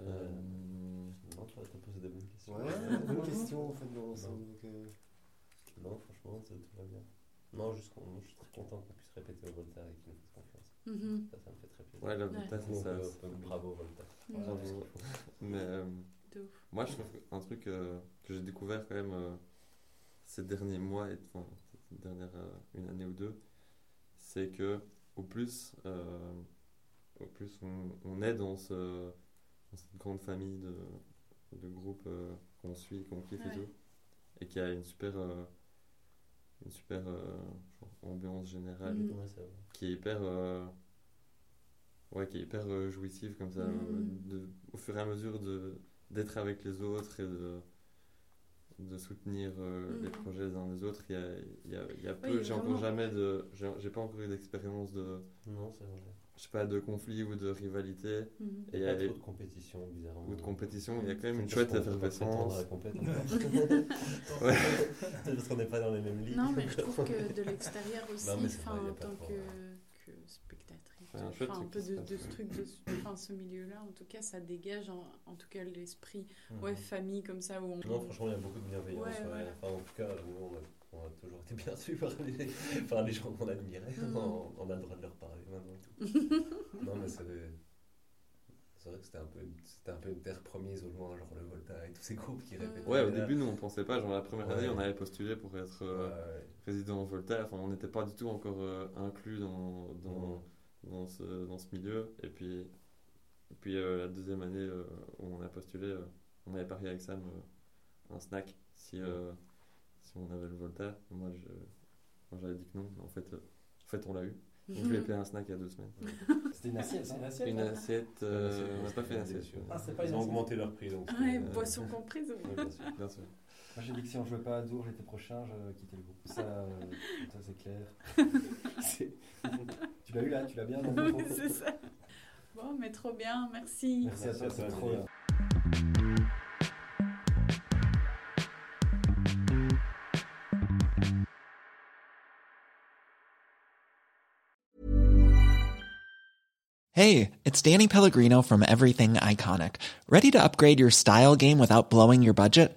Euh, Non, tu as posé des bonnes questions. Ouais, bonne question en fait dans l'ensemble. donc, euh, Non, franchement, ça tout va bien. Non, juste qu'on, je suis très content qu'on puisse répéter au Volta et qu'il nous fasse confiance. Mhm. Ça, ça me fait très plaisir. Ouais, le Ouais. Volta, c'est Donc, ça. euh, c'est- donc, bravo Volta. Bravo. Mais euh, De ouf. moi, je trouve qu'un truc euh, que j'ai découvert quand même euh, ces derniers mois, et enfin, cette dernière euh, une année ou deux, c'est que au plus, euh, au plus on, on est dans, ce, dans cette grande famille de, de groupes euh, qu'on suit, qu'on kiffe Ouais. et tout, et qui a une super, euh, une super euh, ambiance générale vrai. qui est hyper euh, ouais qui est hyper jouissive comme ça de, au fur et à mesure de d'être avec les autres et de de soutenir euh, les Mhm. projets les uns des autres il y a, il y a, il y a peu a j'ai encore jamais de j'ai pas encore eu d'expérience de Non, c'est vrai. je sais pas de conflit ou de rivalité Mhm. et il y a trop de compétition, bizarrement. ou de compétition il y a quand même une chouette effervescence. Ouais. Parce qu'on n'est pas dans les mêmes ligues. Non, mais je trouve que de l'extérieur aussi, Non, mais vrai, en tant que, problème. que spectatrice, C'est un chouette enfin, un peu de, de ce truc, de ce, enfin, ce milieu-là, en tout cas, ça dégage en, en tout cas l'esprit, Mhm. ouais, famille comme ça, où on... Non, franchement, il y a beaucoup de bienveillance. Ouais, ouais. Enfin, en tout cas, nous, on a, on a toujours été bien reçus par les, par les gens qu'on admirait. Mhm. On, on a le droit de leur parler maintenant et tout. non, mais c'est c'est vrai que c'était un, peu, c'était un peu une terre promise au loin, genre le Volta et tous ces groupes qui répétaient. ouais au là. début nous on pensait pas genre la première Ouais. année on avait postulé pour être euh, Ouais, ouais. résident en Volta, enfin on n'était pas du tout encore euh, inclus dans, dans, dans, ce, dans ce milieu. Et puis, et puis euh, la deuxième année euh, où on a postulé, euh, on avait parié avec Sam euh, un snack si, euh, si on avait le Volta. Moi je- moi, j'avais dit que non, mais en fait, euh, en fait on l'a eu. Donc je lui ai payé un snack il y a deux semaines. C'était une assiette. C'est hein une assiette. Une assiette, euh, on n'a pas fait une assiette. Ah, pas Ils ont augmenté leur prix. Donc Ouais, euh, boisson comprise. ouais, bien sûr. Bien sûr. Moi j'ai dit que si on jouait pas à Dour l'été prochain, je quittais le groupe. Ça, euh, ça c'est clair. C'est- tu l'as eu là, tu l'as bien dans Oui, c'est ça. Bon, mais trop bien, merci. Merci à Merci toi, à c'est toi, trop Amélie. bien. Hey, it's Danny Pellegrino from Everything Iconic. Ready to upgrade your style game without blowing your budget?